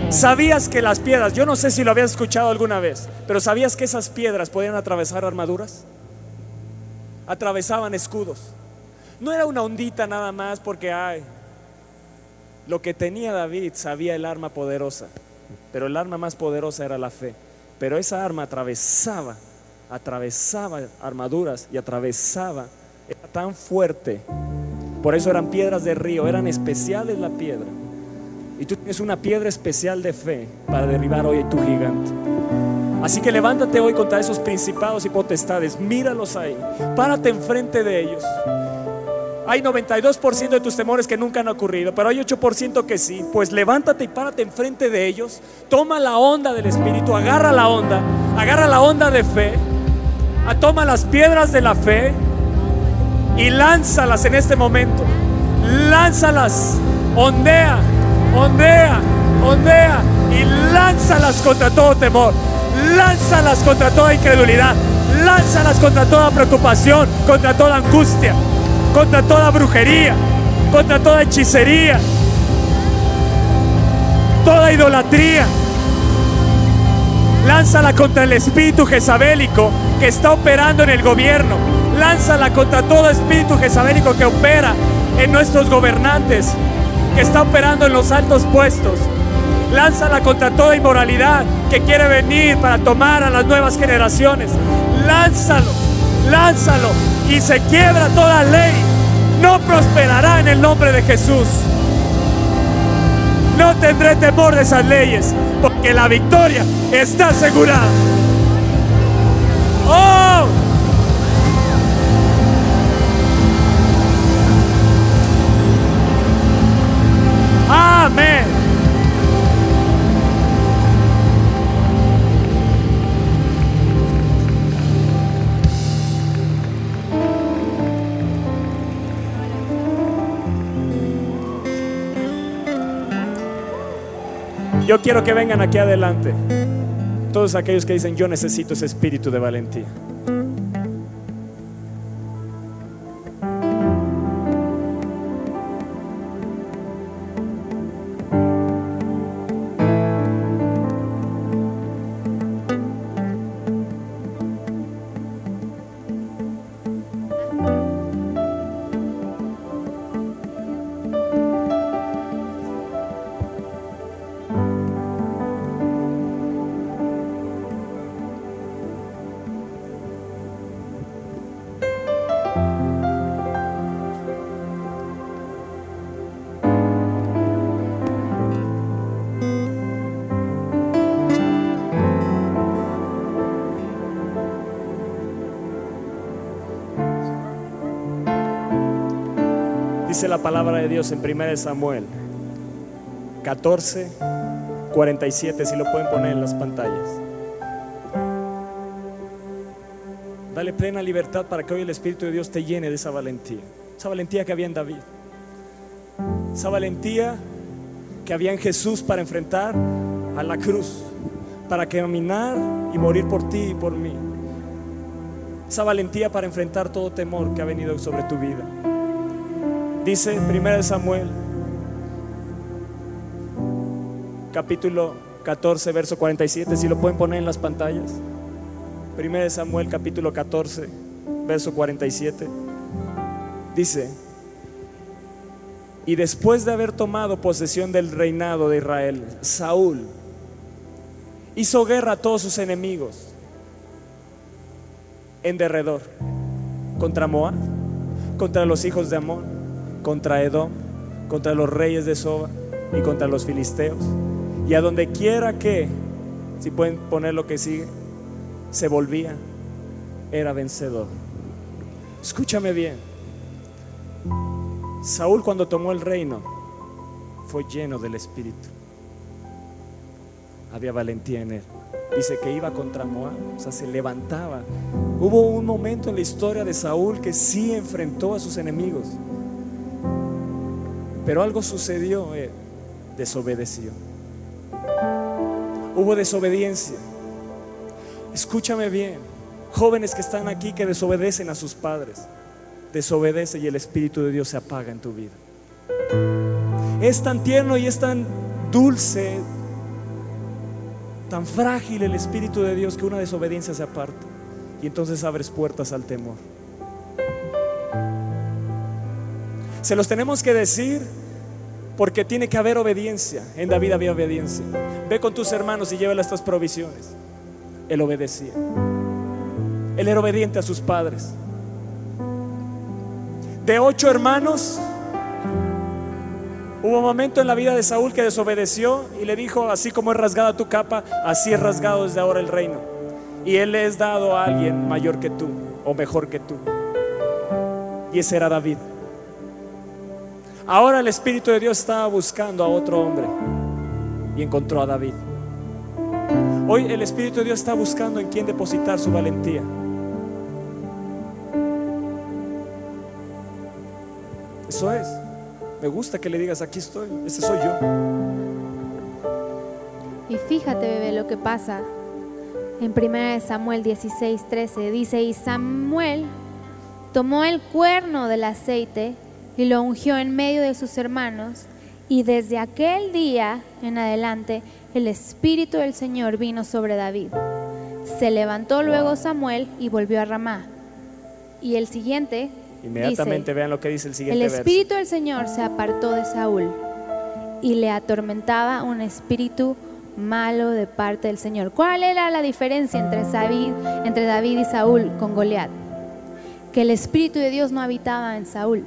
¿Sabías que las piedras, yo no sé si lo habías escuchado alguna vez, pero ¿sabías que esas piedras podían atravesar armaduras? Atravesaban escudos. No era una ondita nada más porque hay. Lo que tenía David sabía el arma poderosa, pero el arma más poderosa era la fe. Pero esa arma atravesaba, atravesaba armaduras y atravesaba, era tan fuerte. Por eso eran piedras de río, eran especiales la piedra. Y tú tienes una piedra especial de fe para derribar hoy tu gigante. Así que levántate hoy contra esos principados y potestades, míralos ahí, párate enfrente de ellos. Hay 92% de tus temores que nunca han ocurrido, pero hay 8% que sí. Pues levántate y párate enfrente de ellos. Toma la onda del Espíritu, agarra la onda, agarra la onda de fe, toma las piedras de la fe y lánzalas en este momento. Lánzalas, ondea, ondea, ondea y lánzalas contra todo temor. Lánzalas contra toda incredulidad. Lánzalas contra toda preocupación, contra toda angustia contra toda brujería, contra toda hechicería, toda idolatría. Lánzala contra el espíritu jezabélico que está operando en el gobierno. Lánzala contra todo espíritu jezabélico que opera en nuestros gobernantes, que está operando en los altos puestos. Lánzala contra toda inmoralidad que quiere venir para tomar a las nuevas generaciones. Lánzalo, lánzalo y se quiebra toda ley, no prosperará en el nombre de Jesús. No tendré temor de esas leyes, porque la victoria está asegurada. Yo quiero que vengan aquí adelante. Todos aquellos que dicen, yo necesito ese espíritu de valentía. La palabra de Dios en 1 Samuel 14, 47, si lo pueden poner en las pantallas. Dale plena libertad para que hoy el Espíritu de Dios te llene de esa valentía. Esa valentía que había en David. Esa valentía que había en Jesús para enfrentar a la cruz, para caminar y morir por ti y por mí. Esa valentía para enfrentar todo temor que ha venido sobre tu vida. Dice 1 Samuel, capítulo 14, verso 47, si lo pueden poner en las pantallas. 1 Samuel, capítulo 14, verso 47. Dice, y después de haber tomado posesión del reinado de Israel, Saúl hizo guerra a todos sus enemigos en derredor, contra Moab, contra los hijos de Amón contra Edom, contra los reyes de Soba y contra los filisteos. Y a donde quiera que, si pueden poner lo que sigue, se volvía, era vencedor. Escúchame bien. Saúl cuando tomó el reino fue lleno del Espíritu. Había valentía en él. Dice que iba contra Moab, o sea, se levantaba. Hubo un momento en la historia de Saúl que sí enfrentó a sus enemigos. Pero algo sucedió, eh, desobedeció. Hubo desobediencia. Escúchame bien, jóvenes que están aquí que desobedecen a sus padres, desobedece y el Espíritu de Dios se apaga en tu vida. Es tan tierno y es tan dulce, tan frágil el Espíritu de Dios que una desobediencia se aparta y entonces abres puertas al temor. Se los tenemos que decir porque tiene que haber obediencia. En David había obediencia. Ve con tus hermanos y llévale estas provisiones. Él obedecía. Él era obediente a sus padres. De ocho hermanos, hubo un momento en la vida de Saúl que desobedeció y le dijo, así como es rasgada tu capa, así es rasgado desde ahora el reino. Y él le es dado a alguien mayor que tú o mejor que tú. Y ese era David. Ahora el Espíritu de Dios estaba buscando a otro hombre y encontró a David. Hoy el Espíritu de Dios está buscando en quién depositar su valentía. Eso es. Me gusta que le digas, aquí estoy, ese soy yo. Y fíjate, bebé, lo que pasa en 1 Samuel 16, 13. Dice, y Samuel tomó el cuerno del aceite y lo ungió en medio de sus hermanos. Y desde aquel día en adelante el Espíritu del Señor vino sobre David. Se levantó luego Samuel y volvió a Ramá. Y el siguiente, Inmediatamente dice, vean lo que dice el el siguiente verso. Espíritu del Señor se apartó de Saúl y le atormentaba un espíritu malo de parte del Señor. ¿Cuál era la diferencia entre David, entre David y Saúl con Goliat? Que el Espíritu de Dios no habitaba en Saúl.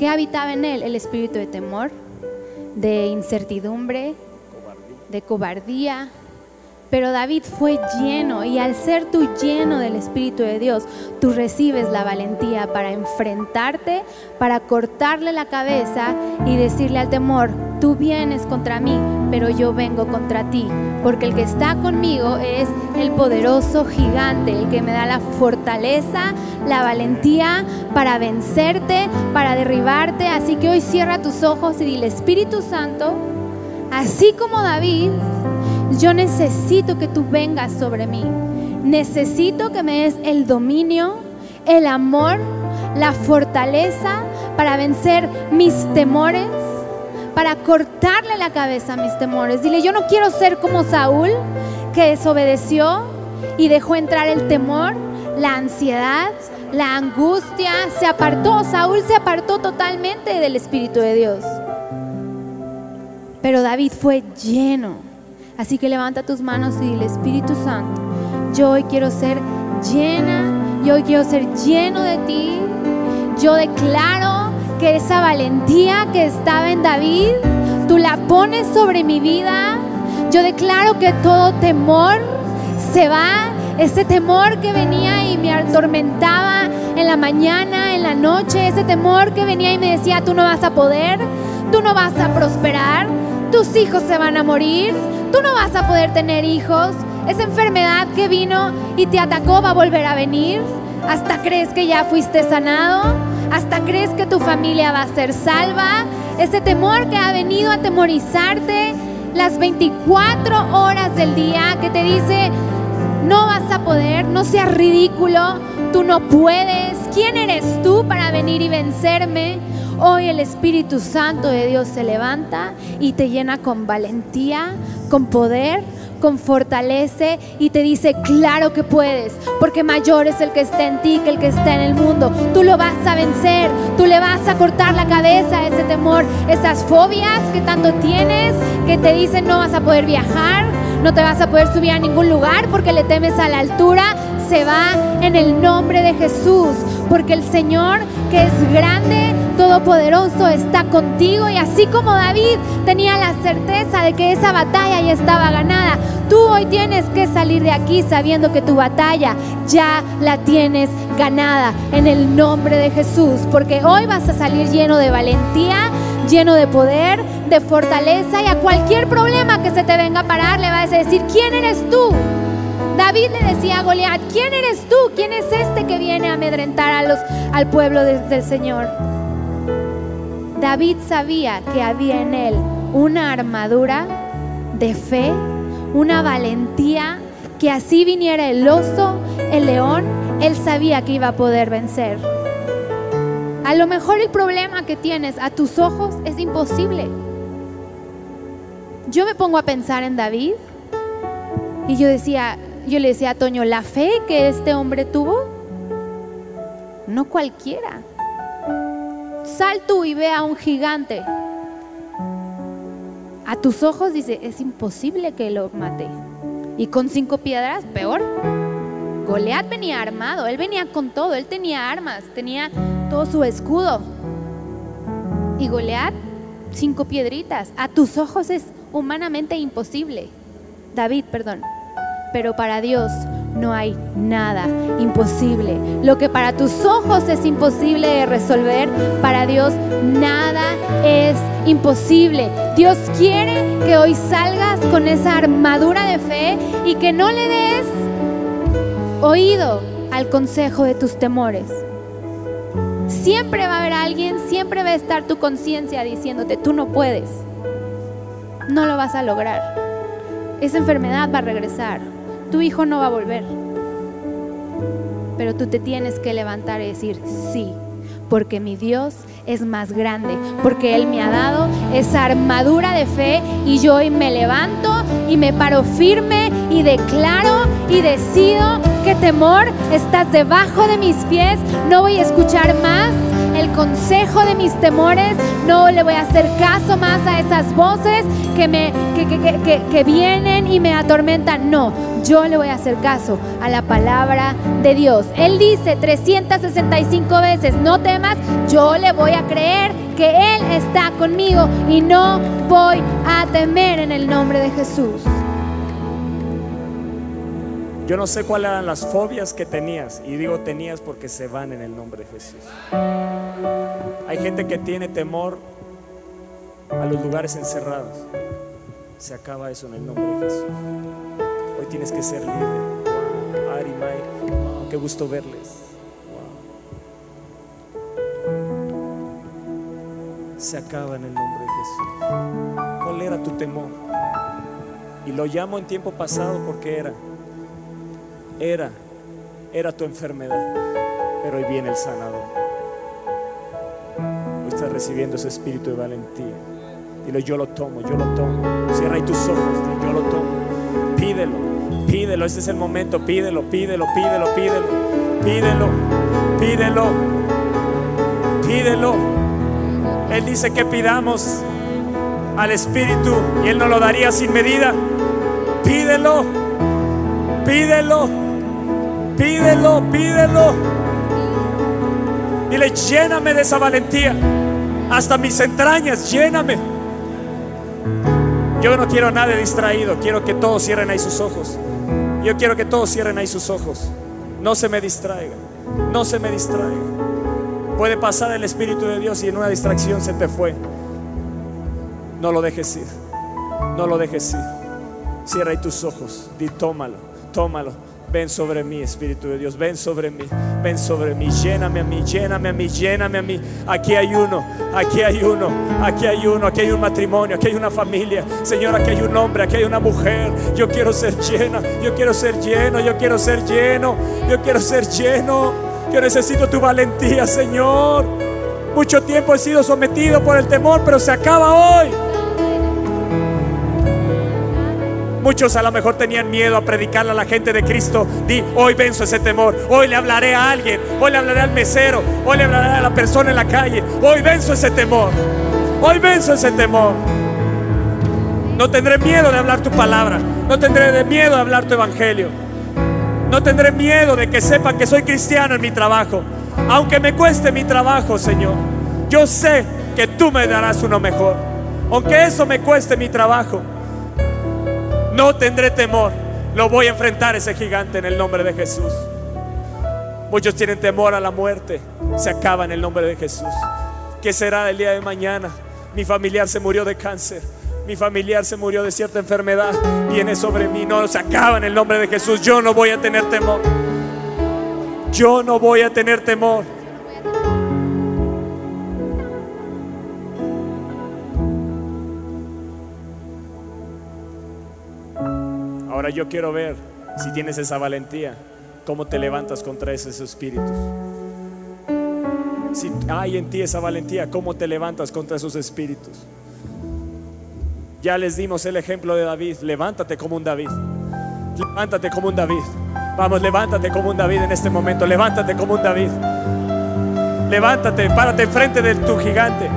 ¿Qué habitaba en él? El espíritu de temor, de incertidumbre, de cobardía. Pero David fue lleno y al ser tú lleno del Espíritu de Dios, tú recibes la valentía para enfrentarte, para cortarle la cabeza y decirle al temor, tú vienes contra mí, pero yo vengo contra ti, porque el que está conmigo es el poderoso gigante, el que me da la fortaleza, la valentía para vencerte, para derribarte. Así que hoy cierra tus ojos y dile, Espíritu Santo, así como David, yo necesito que tú vengas sobre mí. Necesito que me des el dominio, el amor, la fortaleza para vencer mis temores, para cortarle la cabeza a mis temores. Dile, yo no quiero ser como Saúl, que desobedeció y dejó entrar el temor, la ansiedad, la angustia. Se apartó, Saúl se apartó totalmente del Espíritu de Dios. Pero David fue lleno. Así que levanta tus manos y dile, Espíritu Santo, yo hoy quiero ser llena, yo hoy quiero ser lleno de ti. Yo declaro que esa valentía que estaba en David, tú la pones sobre mi vida. Yo declaro que todo temor se va, ese temor que venía y me atormentaba en la mañana, en la noche, ese temor que venía y me decía, tú no vas a poder, tú no vas a prosperar, tus hijos se van a morir, tú no vas a poder tener hijos. Esa enfermedad que vino y te atacó va a volver a venir. Hasta crees que ya fuiste sanado. Hasta crees que tu familia va a ser salva. Ese temor que ha venido a atemorizarte las 24 horas del día que te dice, no vas a poder, no seas ridículo, tú no puedes. ¿Quién eres tú para venir y vencerme? Hoy el Espíritu Santo de Dios se levanta y te llena con valentía, con poder, con fortalece y te dice, claro que puedes, porque mayor es el que está en ti que el que está en el mundo. Tú lo vas a vencer, tú le vas a cortar la cabeza a ese temor, esas fobias que tanto tienes, que te dicen no vas a poder viajar, no te vas a poder subir a ningún lugar porque le temes a la altura, se va en el nombre de Jesús, porque el Señor que es grande, todopoderoso, está contigo. Y así como David tenía la certeza de que esa batalla ya estaba ganada, tú hoy tienes que salir de aquí sabiendo que tu batalla ya la tienes ganada en el nombre de Jesús, porque hoy vas a salir lleno de valentía, lleno de poder, de fortaleza. Y a cualquier problema que se te venga a parar le vas a decir, ¿quién eres tú? David le decía a Goliat, ¿quién eres tú? ¿Quién es este que viene a amedrentar a los, al pueblo de- del Señor? David sabía que había en él una armadura de fe, una valentía que así viniera el oso, el león, él sabía que iba a poder vencer. A lo mejor el problema que tienes a tus ojos es imposible. Yo me pongo a pensar en David y yo decía, yo le decía a Toño, la fe que este hombre tuvo, no cualquiera. Sal tú y ve a un gigante. A tus ojos dice, es imposible que lo mate. Y con cinco piedras, peor. Goliat venía armado, él venía con todo, él tenía armas, tenía todo su escudo. Y Goliat, cinco piedritas. A tus ojos es humanamente imposible. David, perdón. Pero para Dios no hay nada imposible. Lo que para tus ojos es imposible de resolver, para Dios nada es imposible. Dios quiere que hoy salgas con esa armadura de fe y que no le des oído al consejo de tus temores. Siempre va a haber alguien, siempre va a estar tu conciencia diciéndote, tú no puedes, no lo vas a lograr. Esa enfermedad va a regresar, tu hijo no va a volver. Pero tú te tienes que levantar y decir, sí, porque mi Dios es más grande, porque Él me ha dado esa armadura de fe y yo hoy me levanto y me paro firme y declaro y decido que temor estás debajo de mis pies, no voy a escuchar más el consejo de mis temores, no le voy a hacer caso más a esas voces que, me, que, que, que, vienen y me atormentan, no, yo le voy a hacer caso a la palabra de Dios. Él dice 365 veces, no temas, yo le voy a creer que Él está conmigo y no voy a temer en el nombre de Jesús. Yo no sé cuáles eran las fobias que tenías, y digo tenías porque se van en el nombre de Jesús. Hay gente que tiene temor a los lugares encerrados. Se acaba eso en el nombre de Jesús. Hoy tienes que ser libre. Ari, Mike, wow, qué gusto verles. Wow. Se acaba en el nombre de Jesús. ¿Cuál era tu temor? Y lo llamo en tiempo pasado porque era, era, era tu enfermedad. Pero hoy viene el sanador. Estás recibiendo ese espíritu de valentía. Dile, yo lo tomo, yo lo tomo. Cierra ahí tus ojos, yo lo tomo. Pídelo, pídelo, este es el momento, pídelo, pídelo, pídelo, pídelo, pídelo, pídelo, pídelo. Él dice que pidamos al Espíritu y Él nos lo daría sin medida. Pídelo, pídelo, pídelo, pídelo. Dile, lléname de esa valentía. Hasta mis entrañas, lléname. Yo no quiero a nadie distraído, quiero que todos cierren ahí sus ojos. Yo quiero que todos cierren ahí sus ojos. No se me distraiga, no se me distraiga. Puede pasar el Espíritu de Dios y en una distracción se te fue. No lo dejes ir, no lo dejes ir. Cierra ahí tus ojos, di tómalo, tómalo. Ven sobre mí, Espíritu de Dios, ven sobre mí, ven sobre mí, lléname a mí, lléname a mí, lléname a mí. Aquí hay uno, aquí hay uno, aquí hay uno, aquí hay un matrimonio, aquí hay una familia. Señor, aquí hay un hombre, aquí hay una mujer. Yo quiero ser llena, yo quiero ser lleno, yo quiero ser lleno, yo quiero ser lleno. Yo necesito tu valentía, Señor. Mucho tiempo he sido sometido por el temor, pero se acaba hoy. Muchos a lo mejor tenían miedo a predicarle a la gente de Cristo. Di, hoy venzo ese temor. Hoy le hablaré a alguien. Hoy le hablaré al mesero. Hoy le hablaré a la persona en la calle. Hoy venzo ese temor. Hoy venzo ese temor. No tendré miedo de hablar tu palabra. No tendré miedo de hablar tu evangelio. No tendré miedo de que sepan que soy cristiano en mi trabajo. Aunque me cueste mi trabajo, Señor. Yo sé que tú me darás uno mejor. Aunque eso me cueste mi trabajo. No tendré temor. Lo voy a enfrentar ese gigante en el nombre de Jesús. Muchos tienen temor a la muerte. Se acaba en el nombre de Jesús. ¿Qué será el día de mañana? Mi familiar se murió de cáncer. Mi familiar se murió de cierta enfermedad. Viene sobre mí. No, se acaba en el nombre de Jesús. Yo no voy a tener temor. Yo no voy a tener temor. Yo quiero ver si tienes esa valentía, cómo te levantas contra esos espíritus. Si hay en ti esa valentía, cómo te levantas contra esos espíritus. Ya les dimos el ejemplo de David. Levántate como un David. Levántate como un David. Vamos, levántate como un David en este momento. Levántate como un David. Levántate, párate enfrente de tu gigante.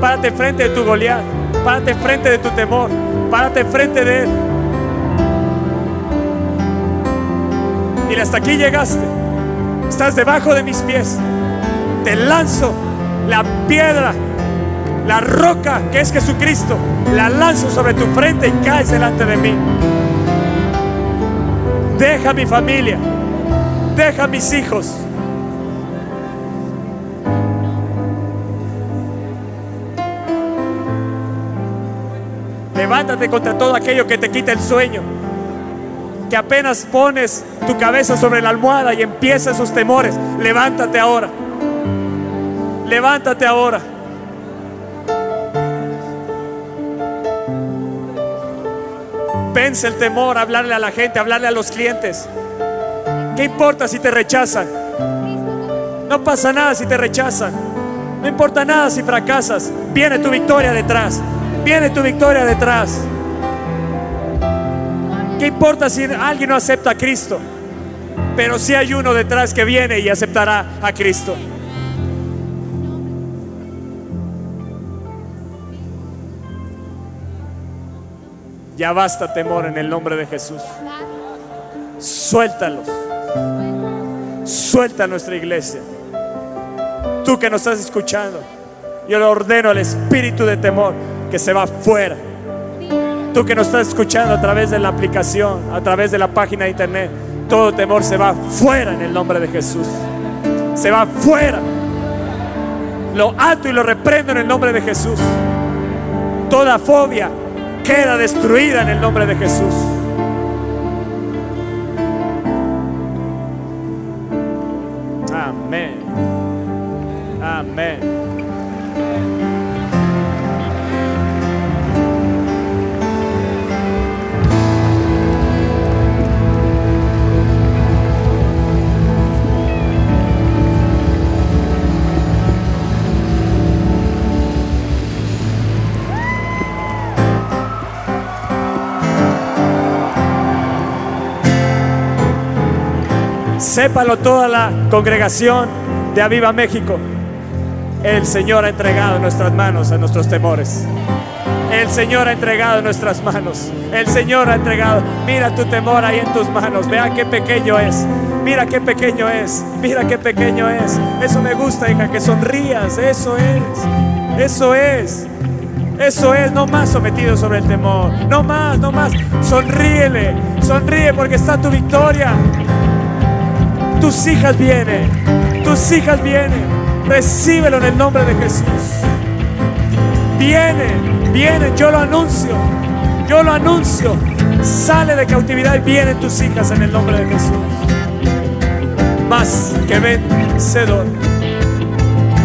Párate enfrente de tu Goliat. Párate enfrente de tu temor. Párate enfrente de él. Mira, hasta aquí llegaste. Estás debajo de mis pies. Te lanzo la piedra, la roca que es Jesucristo. La lanzo sobre tu frente y caes delante de mí. Deja mi familia. Deja mis hijos. Levántate contra todo aquello que te quita el sueño. Que apenas pones tu cabeza sobre la almohada y empiezan esos temores. Levántate ahora. Levántate ahora. Vence el temor, hablarle a la gente, hablarle a los clientes. ¿Qué importa si te rechazan? No pasa nada si te rechazan. No importa nada si fracasas. Viene tu victoria detrás. Viene tu victoria detrás. ¿Qué importa si alguien no acepta a Cristo? Pero si hay uno detrás que viene y aceptará a Cristo. Ya basta temor en el nombre de Jesús. Suéltalos. Suelta nuestra iglesia. Tú que nos estás escuchando, yo le ordeno al espíritu de temor que se va fuera. Tú que nos estás escuchando a través de la aplicación, a través de la página de internet, todo temor se va fuera en el nombre de Jesús. Se va fuera. Lo ato y lo reprendo en el nombre de Jesús. Toda fobia queda destruida en el nombre de Jesús. Amén. Amén. Sépalo toda la congregación de Aviva México. El Señor ha entregado en nuestras manos a nuestros temores. El Señor ha entregado en nuestras manos. El Señor ha entregado. Mira tu temor ahí en tus manos. Vea qué pequeño es. Mira qué pequeño es. Mira qué pequeño es. Eso me gusta, hija, que sonrías. Eso es. Eso es. Eso es, no más sometido sobre el temor. No más, no más. Sonríele. Sonríe porque está tu victoria. Tus hijas vienen. Tus hijas vienen. Recíbelo en el nombre de Jesús. Vienen, vienen. Yo lo anuncio. Yo lo anuncio. Sale de cautividad y vienen tus hijas en el nombre de Jesús. Más que vencedor.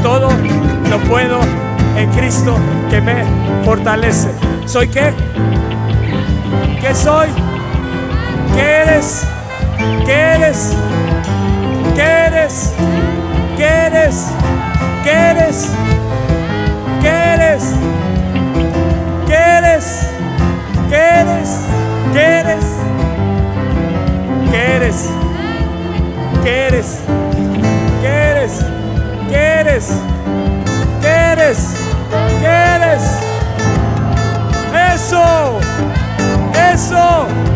Todo lo puedo en Cristo que me fortalece. ¿Soy qué? ¿Qué soy? ¿Qué eres? ¿Qué eres? ¿Qué eres? ¿Qué eres? ¿Qué eres? ¿Qué eres? ¿Qué eres? ¿Qué eres? ¿Qué eres? ¿Qué eres? ¿Qué eres? ¿Qué eres? ¿Qué eres? ¿Qué eres? ¿Qué eres? Eso. Eso.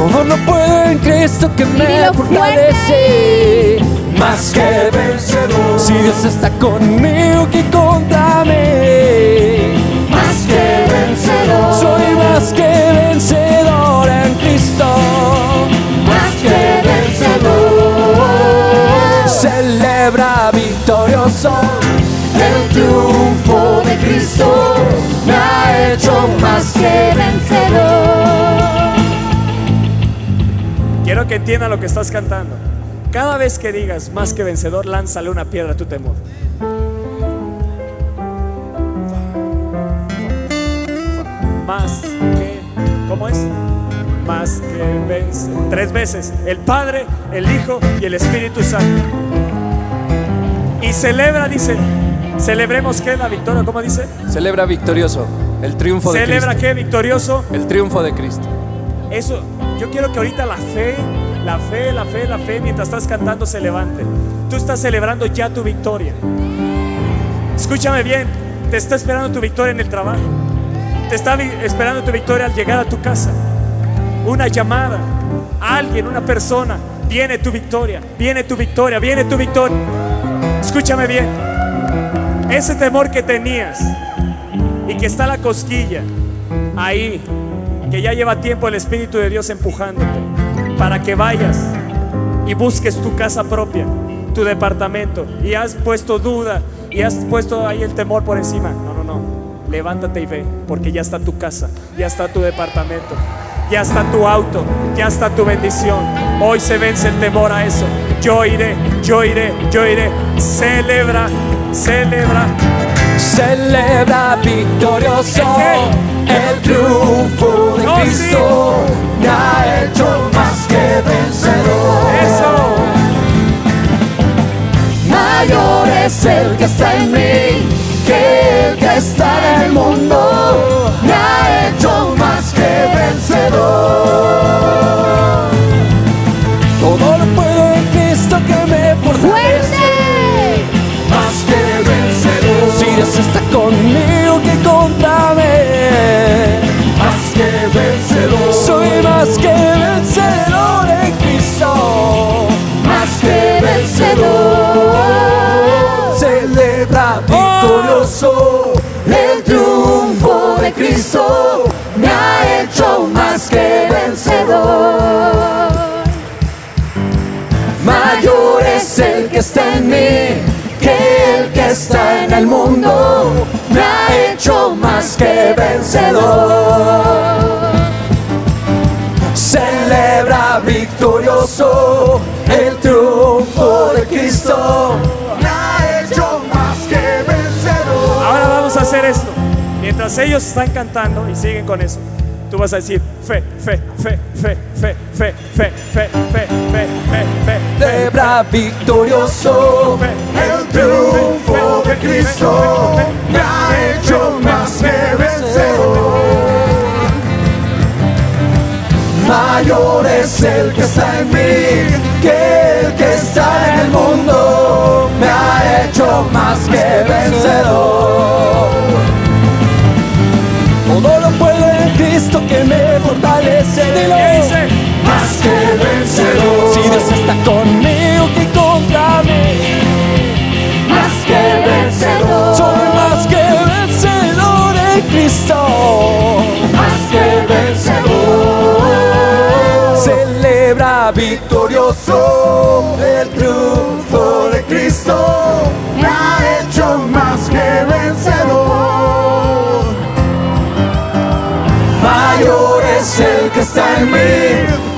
Todo lo puedo en Cristo que me fortalece. Más que vencedor. Si Dios está conmigo, que contra mí? Más que vencedor. Soy más que vencedor en Cristo. Más que vencedor. Celebra victorioso. El triunfo de Cristo me ha hecho más que que entiendan lo que estás cantando. Cada vez que digas más que vencedor, lánzale una piedra a tu temor. Más que. ¿Cómo? ¿cómo es? Más que. Tres veces. El Padre, el Hijo y el Espíritu Santo. Y celebra, dice, celebremos que la victoria, ¿cómo dice? Celebra victorioso el triunfo de Celebra Cristo. que victorioso. El triunfo de Cristo. Eso, yo quiero que ahorita la fe, la fe, la fe, la fe, mientras estás cantando se levante. Tú estás celebrando ya tu victoria. Escúchame bien, te está esperando tu victoria en el trabajo. Te está esperando tu victoria al llegar a tu casa. Una llamada, alguien, una persona. Viene tu victoria, viene tu victoria, viene tu victoria. Escúchame bien. Ese temor que tenías y que está la cosquilla ahí, que ya lleva tiempo el Espíritu de Dios empujándote para que vayas y busques tu casa propia, tu departamento, y has puesto duda y has puesto ahí el temor por encima. No, no, no. Levántate y ve, porque ya está tu casa, ya está tu departamento, ya está tu auto, ya está tu bendición. Hoy se vence el temor a eso. Yo iré, yo iré, yo iré. Celebra, celebra. Celebra victorioso el triunfo de sí. Cristo. Ha hecho vencedor. Eso. Mayor es el que está en mí que el que está en el mundo. Me ha hecho más que vencedor. Todo lo puedo en Cristo que me fortalece. Más que vencedor. Si Dios está conmigo, que contra mí. Más que vencedor. Soy más que victorioso el triunfo de Cristo. Me ha hecho más que vencedor. Mayor es el que está en mí que el que está en el mundo. Me ha hecho más que vencedor. Celebra victorioso esto. Mientras ellos están cantando y siguen con eso, tú vas a decir fe, fe, fe, fe, fe, fe, fe, fe, fe, fe, fe, fe, fe. Celebra victorioso el triunfo de Cristo. Me ha hecho más que vencedor. Mayor es el que está en mí que el que está en el mundo. Ha hecho más que vencedor. Todo lo puedo en Cristo que me fortalece. Dilo. Más que vencedor. Si Dios está conmigo, que contra mí. Más que vencedor. Soy más que vencedor en Cristo. Más que vencedor. Celebra victorioso el triunfo. Me ha hecho más que vencedor. Mayor es el que está en mí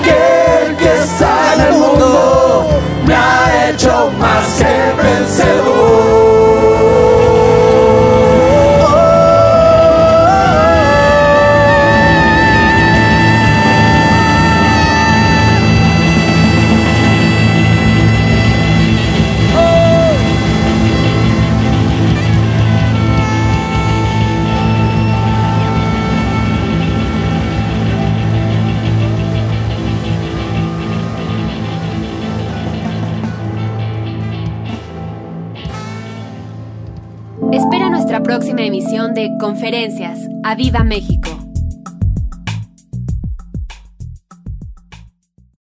de Conferencias. ¡A Viva México!